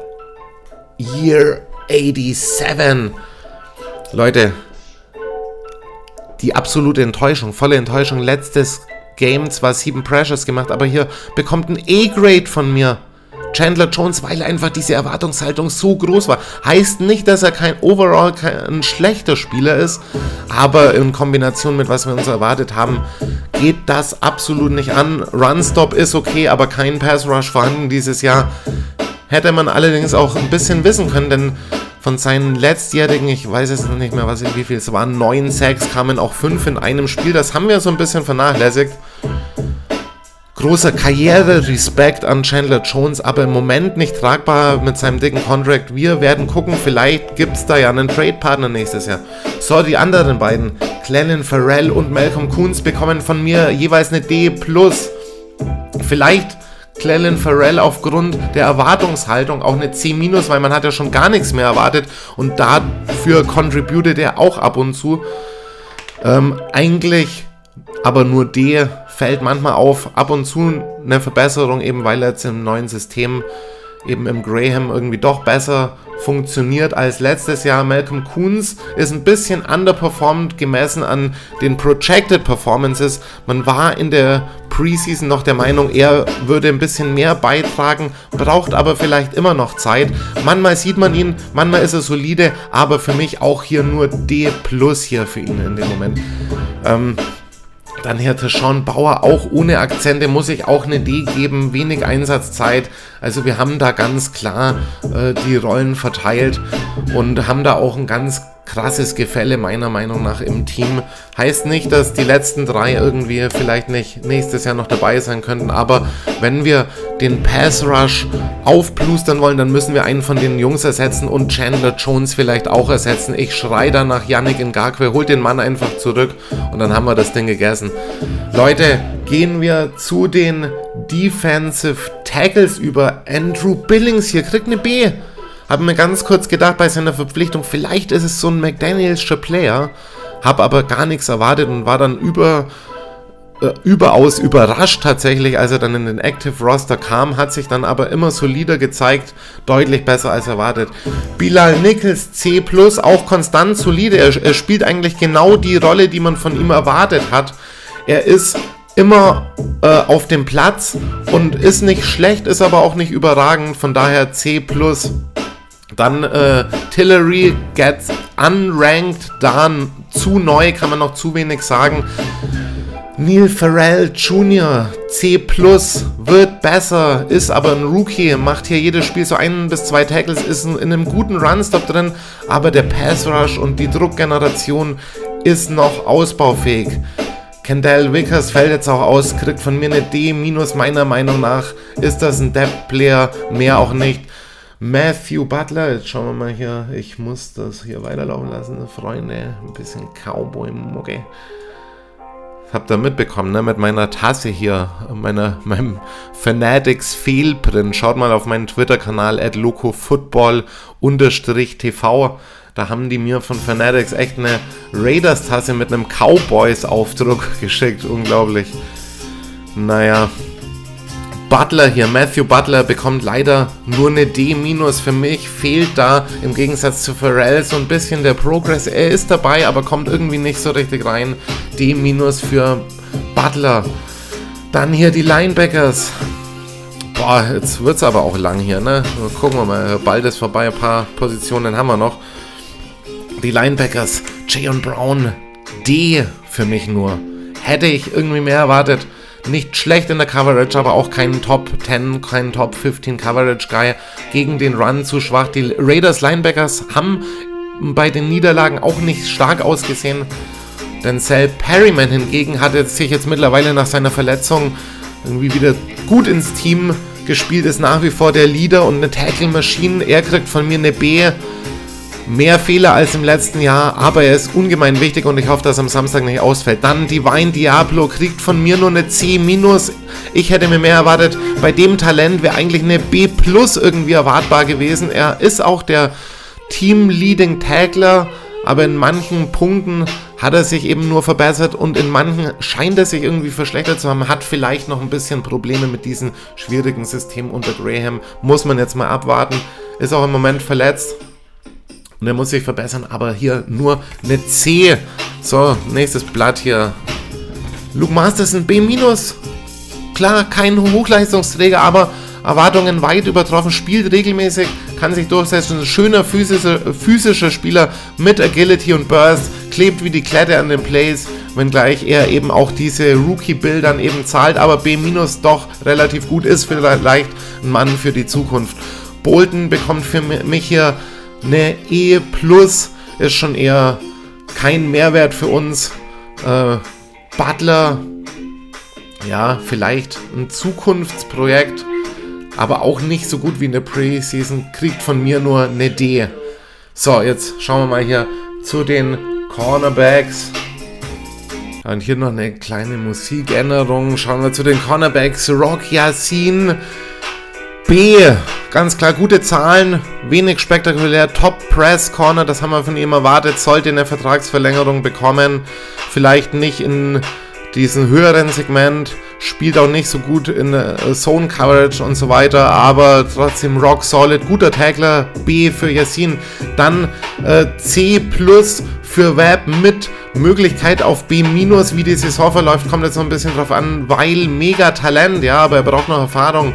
year 87. Leute, die absolute Enttäuschung, volle Enttäuschung. Letztes Game zwar 7 Pressures gemacht, aber hier bekommt ein A-Grade von mir. Chandler Jones, weil einfach diese Erwartungshaltung so groß war. Heißt nicht, dass er kein overall kein schlechter Spieler ist, aber in Kombination mit was wir uns erwartet haben, geht das absolut nicht an. Runstop ist okay, aber kein Pass Rush vorhanden dieses Jahr. Hätte man allerdings auch ein bisschen wissen können, denn von seinen letztjährigen, ich weiß noch nicht mehr, was, wie viel es waren, neun Sacks kamen auch fünf in einem Spiel. Das haben wir so ein bisschen vernachlässigt großer Karriere-Respekt an Chandler Jones, aber im Moment nicht tragbar mit seinem dicken Contract. Wir werden gucken, vielleicht gibt es da ja einen Trade-Partner nächstes Jahr. So, die anderen beiden, Clellan Farrell und Malcolm Coons, bekommen von mir jeweils eine D+. Vielleicht Clelin Farrell aufgrund der Erwartungshaltung auch eine C-, weil man hat ja schon gar nichts mehr erwartet und dafür contributed er auch ab und zu. Ähm, eigentlich aber nur D fällt manchmal auf, ab und zu eine Verbesserung, eben weil er jetzt im neuen System eben im Graham irgendwie doch besser funktioniert als letztes Jahr. Malcolm Coons ist ein bisschen underperformed gemessen an den Projected Performances. Man war in der Preseason noch der Meinung, er würde ein bisschen mehr beitragen, braucht aber vielleicht immer noch Zeit. Manchmal sieht man ihn, manchmal ist er solide, aber für mich auch hier nur D plus hier für ihn in dem Moment. Ähm, dann hätte Sean Bauer auch ohne Akzente, muss ich auch eine D geben, wenig Einsatzzeit. Also wir haben da ganz klar äh, die Rollen verteilt und haben da auch ein ganz krasses Gefälle meiner Meinung nach im Team. Heißt nicht, dass die letzten drei irgendwie vielleicht nicht nächstes Jahr noch dabei sein könnten, aber wenn wir den Pass Rush aufplustern wollen, dann müssen wir einen von den Jungs ersetzen und Chandler Jones vielleicht auch ersetzen. Ich schreie da nach Yannick Ngakwe, holt den Mann einfach zurück und dann haben wir das Ding gegessen. Leute, gehen wir zu den Defensive Tackles über. Andrew Billings hier kriegt eine B. Habe mir ganz kurz gedacht bei seiner Verpflichtung, vielleicht ist es so ein McDanielscher Player. Habe aber gar nichts erwartet und war dann über, äh, überaus überrascht tatsächlich, als er dann in den Active Roster kam. Hat sich dann aber immer solider gezeigt, deutlich besser als erwartet. Bilal Nichols C+, auch konstant solide. Er, er spielt eigentlich genau die Rolle, die man von ihm erwartet hat. Er ist immer äh, auf dem Platz und ist nicht schlecht, ist aber auch nicht überragend. Von daher C+. Dann äh, Tillery gets unranked, dann zu neu, kann man noch zu wenig sagen. Neil Farrell Jr. C wird besser, ist aber ein Rookie, macht hier jedes Spiel so ein bis zwei Tackles, ist in einem guten Runstop drin, aber der Pass Rush und die Druckgeneration ist noch ausbaufähig. Kendall Vickers fällt jetzt auch aus, kriegt von mir eine D minus meiner Meinung nach. Ist das ein Depth Player? Mehr auch nicht. Matthew Butler, jetzt schauen wir mal hier, ich muss das hier weiterlaufen lassen, Freunde, ein bisschen Cowboy-Mucke. Habt ihr mitbekommen, ne, mit meiner Tasse hier, meiner, meinem Fanatics Fehlprint. Schaut mal auf meinen Twitter-Kanal at locofootball-tv. Da haben die mir von Fanatics echt eine Raiders-Tasse mit einem Cowboys-Aufdruck geschickt. Unglaublich. Naja, Butler hier, Matthew Butler bekommt leider nur eine D- für mich. Fehlt da im Gegensatz zu Pharrell so ein bisschen der Progress. Er ist dabei, aber kommt irgendwie nicht so richtig rein. D- für Butler. Dann hier die Linebackers. Boah, jetzt wird es aber auch lang hier, ne? Gucken wir mal, bald ist vorbei, ein paar Positionen haben wir noch. Die Linebackers, Jayon Brown, D für mich nur. Hätte ich irgendwie mehr erwartet nicht schlecht in der Coverage, aber auch kein Top 10, kein Top 15 Coverage Guy. Gegen den Run zu schwach. Die Raiders Linebackers haben bei den Niederlagen auch nicht stark ausgesehen. Denn Sal Perryman hingegen hat sich jetzt mittlerweile nach seiner Verletzung irgendwie wieder gut ins Team gespielt, ist nach wie vor der Leader und eine Tackle-Maschine. Er kriegt von mir eine B. Mehr Fehler als im letzten Jahr, aber er ist ungemein wichtig und ich hoffe, dass er am Samstag nicht ausfällt. Dann Divine Diablo kriegt von mir nur eine C-. Ich hätte mir mehr erwartet. Bei dem Talent wäre eigentlich eine B plus irgendwie erwartbar gewesen. Er ist auch der Team-Leading Tackler, aber in manchen Punkten hat er sich eben nur verbessert und in manchen scheint er sich irgendwie verschlechtert zu haben. Hat vielleicht noch ein bisschen Probleme mit diesem schwierigen System unter Graham. Muss man jetzt mal abwarten. Ist auch im Moment verletzt. Und er muss sich verbessern, aber hier nur eine C. So, nächstes Blatt hier. Luke Masterson B-. Klar, kein Hochleistungsträger, aber Erwartungen weit übertroffen, spielt regelmäßig, kann sich durchsetzen. Schöner physischer, physischer Spieler mit Agility und Burst, klebt wie die Klette an den Plays, wenngleich er eben auch diese Rookie-Bildern eben zahlt, aber B- doch relativ gut ist, vielleicht ein Mann für die Zukunft. Bolton bekommt für mich hier eine E plus ist schon eher kein Mehrwert für uns. Äh, Butler, ja, vielleicht ein Zukunftsprojekt, aber auch nicht so gut wie in der Preseason. Kriegt von mir nur eine D. So, jetzt schauen wir mal hier zu den Cornerbacks. Und hier noch eine kleine Musikänderung. Schauen wir zu den Cornerbacks. Rock Yassin. B. Ganz klar gute Zahlen, wenig spektakulär. Top Press Corner, das haben wir von ihm erwartet. Sollte eine Vertragsverlängerung bekommen. Vielleicht nicht in diesem höheren Segment. Spielt auch nicht so gut in äh, Zone Coverage und so weiter, aber trotzdem rock solid. Guter Tackler. B für Yassin. Dann äh, C plus für Web mit Möglichkeit auf B minus, wie die Saison verläuft, kommt jetzt noch ein bisschen drauf an, weil mega Talent, ja, aber er braucht noch Erfahrung.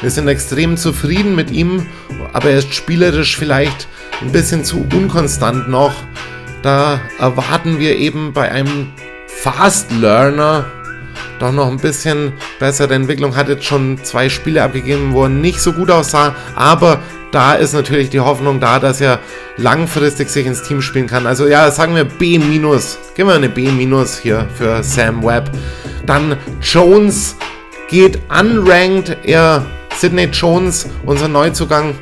Wir sind extrem zufrieden mit ihm, aber er ist spielerisch vielleicht ein bisschen zu unkonstant noch. Da erwarten wir eben bei einem Fast Learner doch noch ein bisschen bessere Entwicklung. Hat jetzt schon zwei Spiele abgegeben, wo er nicht so gut aussah, aber da ist natürlich die Hoffnung da, dass er langfristig sich ins Team spielen kann. Also ja, sagen wir B-. Geben wir eine B- hier für Sam Webb. Dann Jones geht unranked. Er, Sidney Jones, unser Neuzugang,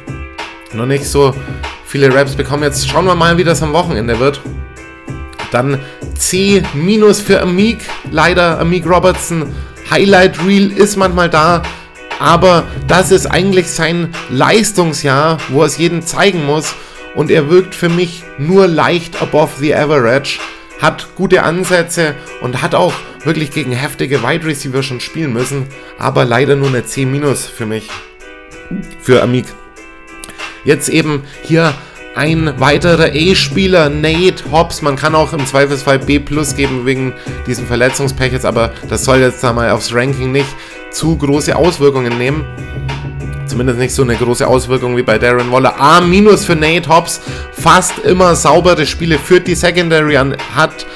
noch nicht so viele Raps bekommen. Jetzt schauen wir mal, wie das am Wochenende wird. Dann C- für Amik. Leider Amik Robertson. Highlight Reel ist manchmal da. Aber das ist eigentlich sein Leistungsjahr, wo er es jedem zeigen muss. Und er wirkt für mich nur leicht above the average. Hat gute Ansätze und hat auch wirklich gegen heftige Wide Receiver schon spielen müssen. Aber leider nur eine C- für mich. Für Amik. Jetzt eben hier ein weiterer E-Spieler, Nate Hobbs. Man kann auch im Zweifelsfall B plus geben wegen diesem Verletzungspech jetzt, aber das soll jetzt da mal aufs Ranking nicht zu große Auswirkungen nehmen. Zumindest nicht so eine große Auswirkung wie bei Darren Waller. A minus für Nate Hobbs. Fast immer saubere Spiele, führt die Secondary an, hat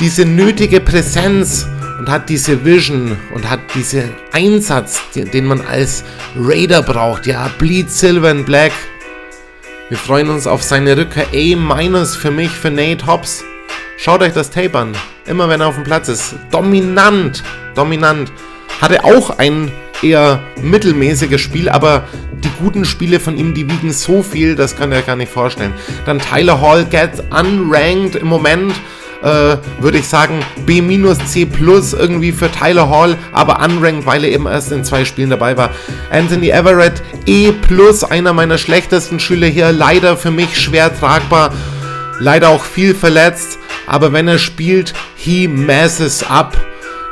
diese nötige Präsenz und hat diese Vision und hat diesen Einsatz, den man als Raider braucht. Ja, Bleed Silver and Black wir freuen uns auf seine Rückkehr. A- für mich, für Nate Hobbs. Schaut euch das Tape an. Immer wenn er auf dem Platz ist. Dominant. Dominant. Hatte auch ein eher mittelmäßiges Spiel, aber die guten Spiele von ihm, die wiegen so viel, das ihr euch gar nicht vorstellen. Dann Tyler Hall gets unranked im Moment äh, würde ich sagen, B-, C+, irgendwie für Tyler Hall, aber unranked, weil er eben erst in zwei Spielen dabei war. Anthony Everett, E+, einer meiner schlechtesten Schüler hier, leider für mich schwer tragbar, leider auch viel verletzt, aber wenn er spielt, he messes up.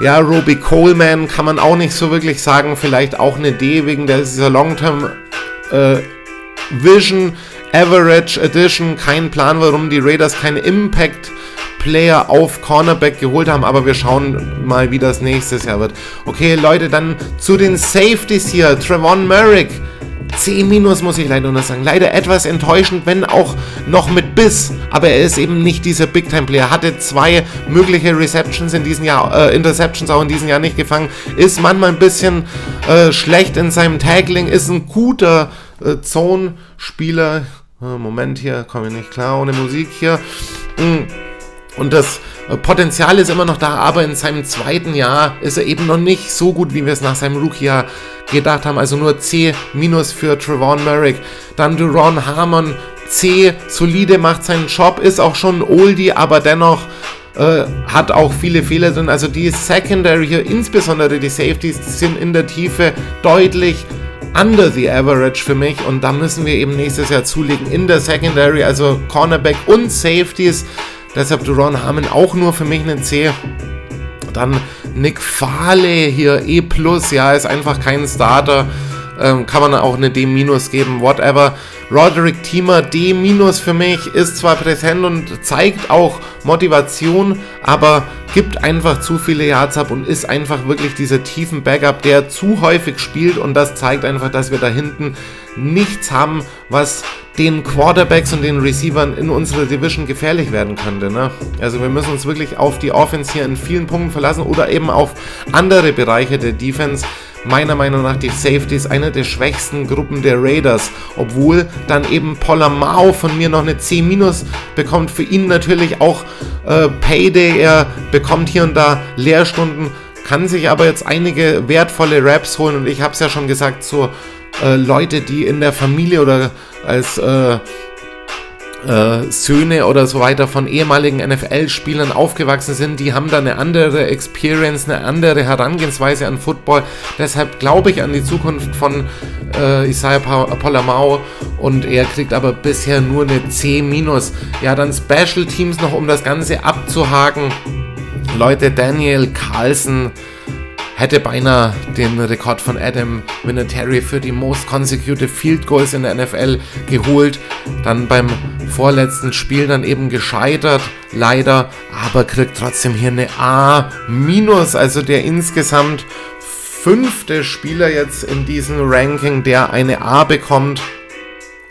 Ja, Roby Coleman kann man auch nicht so wirklich sagen, vielleicht auch eine D wegen dieser Long-Term äh, Vision, Average Edition, kein Plan, warum die Raiders keine Impact Player auf Cornerback geholt haben, aber wir schauen mal, wie das nächstes Jahr wird. Okay, Leute, dann zu den Safeties hier. Trevon Merrick. C- muss ich leider nur sagen. Leider etwas enttäuschend, wenn auch noch mit Biss. Aber er ist eben nicht dieser Big-Time-Player. Hatte zwei mögliche Receptions in diesem Jahr, äh, Interceptions auch in diesem Jahr nicht gefangen. Ist manchmal ein bisschen äh, schlecht in seinem Tackling. Ist ein guter äh, Zone-Spieler. Äh, Moment hier, komme ich nicht klar ohne Musik hier. Mhm. Und das äh, Potenzial ist immer noch da, aber in seinem zweiten Jahr ist er eben noch nicht so gut, wie wir es nach seinem Rookie-Jahr gedacht haben. Also nur C- für Trevon Merrick. Dann Duron Harmon, C, solide, macht seinen Job, ist auch schon Oldie, aber dennoch äh, hat auch viele Fehler drin. Also die Secondary hier, insbesondere die Safeties, sind in der Tiefe deutlich under the average für mich und da müssen wir eben nächstes Jahr zulegen in der Secondary, also Cornerback und Safeties Deshalb Duron Harmon auch nur für mich eine C. Dann Nick Fahle hier E+, ja, ist einfach kein Starter. Ähm, kann man auch eine D- geben, whatever. Roderick Thiemer D- für mich ist zwar präsent und zeigt auch Motivation, aber gibt einfach zu viele Yards ab und ist einfach wirklich dieser tiefen Backup, der zu häufig spielt und das zeigt einfach, dass wir da hinten nichts haben, was den Quarterbacks und den Receivern in unserer Division gefährlich werden könnte. Ne? Also wir müssen uns wirklich auf die Offense hier in vielen Punkten verlassen oder eben auf andere Bereiche der Defense. Meiner Meinung nach die Safeties eine der schwächsten Gruppen der Raiders, obwohl dann eben Polamao von mir noch eine C- bekommt. Für ihn natürlich auch äh, Payday. Er bekommt hier und da Lehrstunden, kann sich aber jetzt einige wertvolle Raps holen und ich habe es ja schon gesagt, so äh, Leute, die in der Familie oder als äh, äh, Söhne oder so weiter von ehemaligen NFL-Spielern aufgewachsen sind, die haben da eine andere Experience, eine andere Herangehensweise an Football. Deshalb glaube ich an die Zukunft von äh, Isaiah Polamau und er kriegt aber bisher nur eine C-. Ja, dann Special Teams noch, um das Ganze abzuhaken. Leute, Daniel Carlson hätte beinahe den Rekord von Adam Vinatieri für die Most Consecutive Field Goals in der NFL geholt. Dann beim vorletzten Spiel dann eben gescheitert, leider, aber kriegt trotzdem hier eine A-, also der insgesamt fünfte Spieler jetzt in diesem Ranking, der eine A bekommt.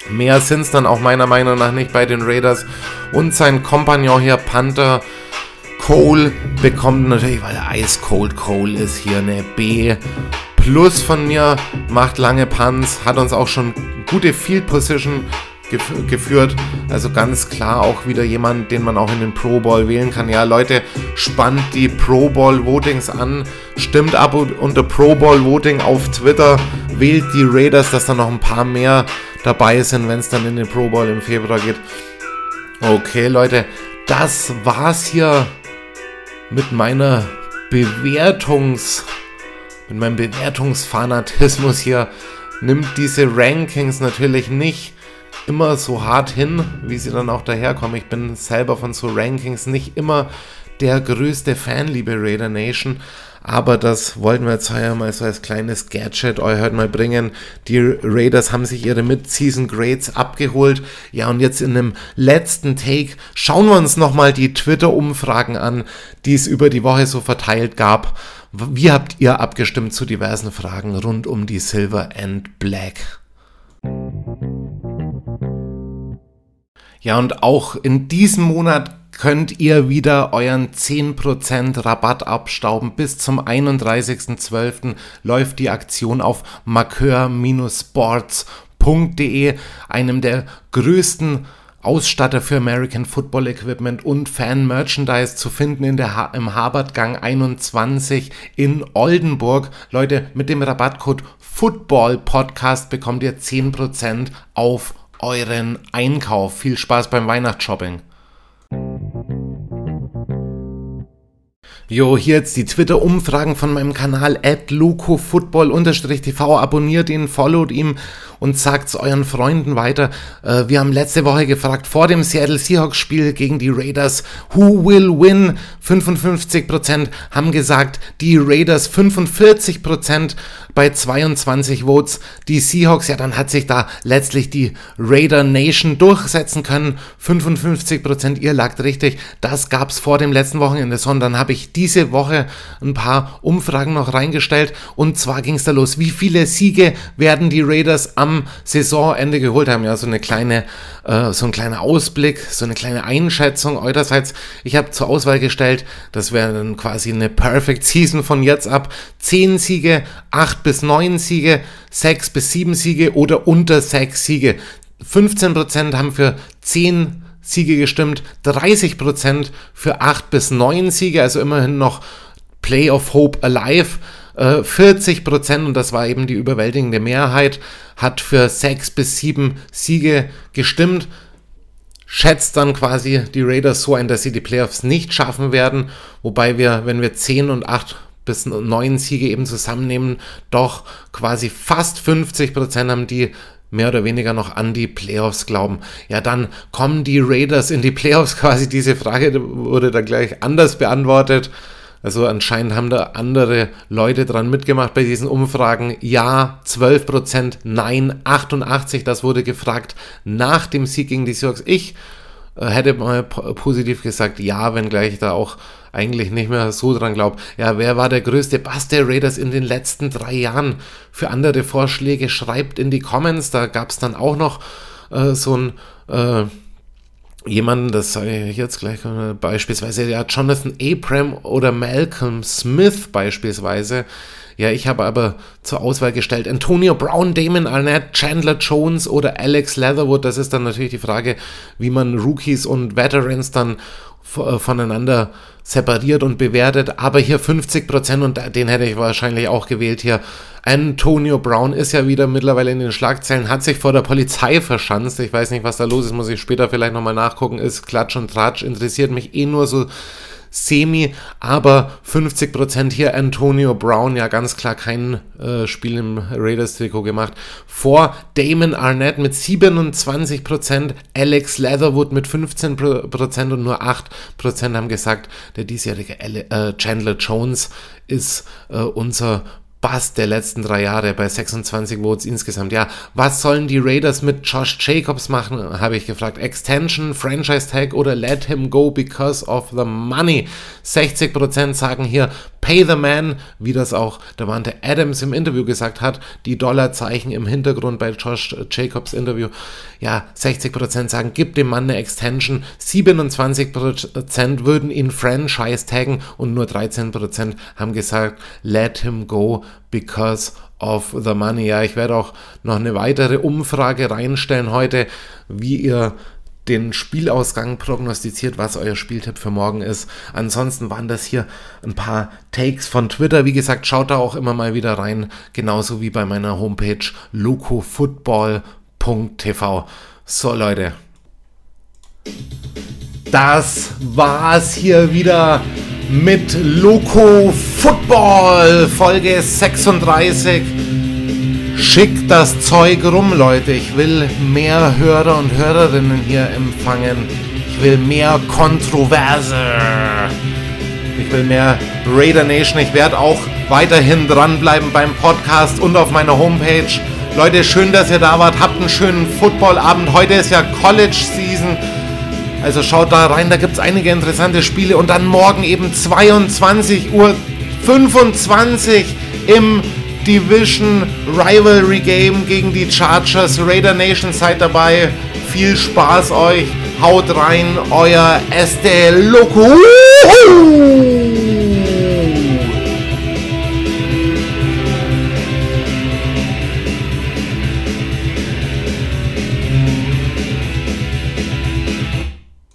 Mehr sind es dann auch meiner Meinung nach nicht bei den Raiders. Und sein Kompagnon hier, Panther, Cole bekommt natürlich, weil Ice Cold Cole ist, hier eine B plus von mir, macht lange Punts, hat uns auch schon gute Field Position gef geführt. Also ganz klar auch wieder jemand, den man auch in den Pro Bowl wählen kann. Ja, Leute, spannt die Pro Bowl Votings an, stimmt ab unter Pro Bowl Voting auf Twitter, wählt die Raiders, dass da noch ein paar mehr dabei sind, wenn es dann in den Pro Bowl im Februar geht. Okay, Leute, das war's hier mit meiner Bewertungs, mit meinem Bewertungsfanatismus hier nimmt diese Rankings natürlich nicht immer so hart hin, wie sie dann auch daherkommen. Ich bin selber von so Rankings nicht immer der größte Fan, liebe Raider Nation. Aber das wollten wir jetzt heuer mal so als kleines Gadget euch heute mal bringen. Die Raiders haben sich ihre Mid-Season Grades abgeholt. Ja, und jetzt in dem letzten Take schauen wir uns nochmal die Twitter-Umfragen an, die es über die Woche so verteilt gab. Wie habt ihr abgestimmt zu diversen Fragen rund um die Silver and Black? Ja, und auch in diesem Monat könnt ihr wieder euren 10% Rabatt abstauben. Bis zum 31.12. läuft die Aktion auf markeur-sports.de, einem der größten Ausstatter für American Football Equipment und Fan Merchandise zu finden in der ha im Harvard-Gang 21 in Oldenburg. Leute, mit dem Rabattcode Football Podcast bekommt ihr 10% auf euren Einkauf. Viel Spaß beim Weihnachtsshopping. Jo, hier jetzt die Twitter-Umfragen von meinem Kanal lucofootball-tv. Abonniert ihn, followt ihn und sagt's euren Freunden weiter. Äh, wir haben letzte Woche gefragt, vor dem Seattle Seahawks-Spiel gegen die Raiders, who will win? 55% haben gesagt, die Raiders 45% bei 22 Votes. Die Seahawks, ja, dann hat sich da letztlich die Raider Nation durchsetzen können. 55%, ihr lagt richtig. Das gab's vor dem letzten Wochenende, sondern habe ich diese Woche ein paar Umfragen noch reingestellt. Und zwar ging's da los. Wie viele Siege werden die Raiders am Saisonende geholt haben? Ja, so eine kleine, äh, so ein kleiner Ausblick, so eine kleine Einschätzung eurerseits. Ich habe zur Auswahl gestellt, das wäre dann quasi eine Perfect Season von jetzt ab. 10 Siege, 8 bis 9 Siege, 6 bis 7 Siege oder unter 6 Siege. 15% haben für 10 Siege gestimmt, 30% für 8 bis 9 Siege, also immerhin noch Play of Hope Alive. 40% äh, und das war eben die überwältigende Mehrheit, hat für 6 bis 7 Siege gestimmt. Schätzt dann quasi die Raiders so ein, dass sie die Playoffs nicht schaffen werden, wobei wir, wenn wir 10 und 8 bis neun Siege eben zusammennehmen, doch quasi fast 50 Prozent haben die mehr oder weniger noch an die Playoffs glauben. Ja, dann kommen die Raiders in die Playoffs quasi. Diese Frage wurde da gleich anders beantwortet. Also anscheinend haben da andere Leute dran mitgemacht bei diesen Umfragen. Ja, 12%, Prozent, nein, 88, das wurde gefragt nach dem Sieg gegen die Seahawks. Ich hätte mal positiv gesagt, ja, wenngleich da auch eigentlich nicht mehr so dran glaube. Ja, wer war der größte Bass der Raiders in den letzten drei Jahren? Für andere Vorschläge schreibt in die Comments. Da gab es dann auch noch äh, so ein äh, jemanden, das sage ich jetzt gleich äh, beispielsweise, ja, Jonathan Abram oder Malcolm Smith beispielsweise. Ja, ich habe aber zur Auswahl gestellt Antonio Brown, Damon Arnett, Chandler Jones oder Alex Leatherwood. Das ist dann natürlich die Frage, wie man Rookies und Veterans dann äh, voneinander separiert und bewertet, aber hier 50% und den hätte ich wahrscheinlich auch gewählt hier. Antonio Brown ist ja wieder mittlerweile in den Schlagzeilen, hat sich vor der Polizei verschanzt. Ich weiß nicht, was da los ist, muss ich später vielleicht nochmal nachgucken. Ist Klatsch und Tratsch, interessiert mich eh nur so semi, aber 50% hier Antonio Brown, ja ganz klar kein äh, Spiel im Raiders-Trikot gemacht. Vor Damon Arnett mit 27%, Alex Leatherwood mit 15% und nur 8% haben gesagt, der diesjährige äh, Chandler Jones ist äh, unser Bass der letzten drei Jahre bei 26 Votes insgesamt. Ja, was sollen die Raiders mit Josh Jacobs machen, habe ich gefragt. Extension, Franchise Tag oder let him go because of the money. 60% sagen hier Pay the Man, wie das auch der Wante Adams im Interview gesagt hat, die Dollarzeichen im Hintergrund bei Josh Jacobs Interview. Ja, 60% sagen, gib dem Mann eine Extension, 27% würden ihn Franchise taggen und nur 13% haben gesagt, let him go because of the money. Ja, ich werde auch noch eine weitere Umfrage reinstellen heute, wie ihr den Spielausgang prognostiziert, was euer Spieltipp für morgen ist. Ansonsten waren das hier ein paar Takes von Twitter. Wie gesagt, schaut da auch immer mal wieder rein, genauso wie bei meiner Homepage locofootball.tv. So Leute, das war's hier wieder mit Loco Football Folge 36. Schickt das Zeug rum, Leute. Ich will mehr Hörer und Hörerinnen hier empfangen. Ich will mehr Kontroverse. Ich will mehr Raider Nation. Ich werde auch weiterhin dranbleiben beim Podcast und auf meiner Homepage. Leute, schön, dass ihr da wart. Habt einen schönen Footballabend. Heute ist ja College Season. Also schaut da rein, da gibt es einige interessante Spiele. Und dann morgen eben 22 Uhr 25 im Division Rivalry Game gegen die Chargers. Raider Nation seid dabei. Viel Spaß euch. Haut rein, euer Este Loco.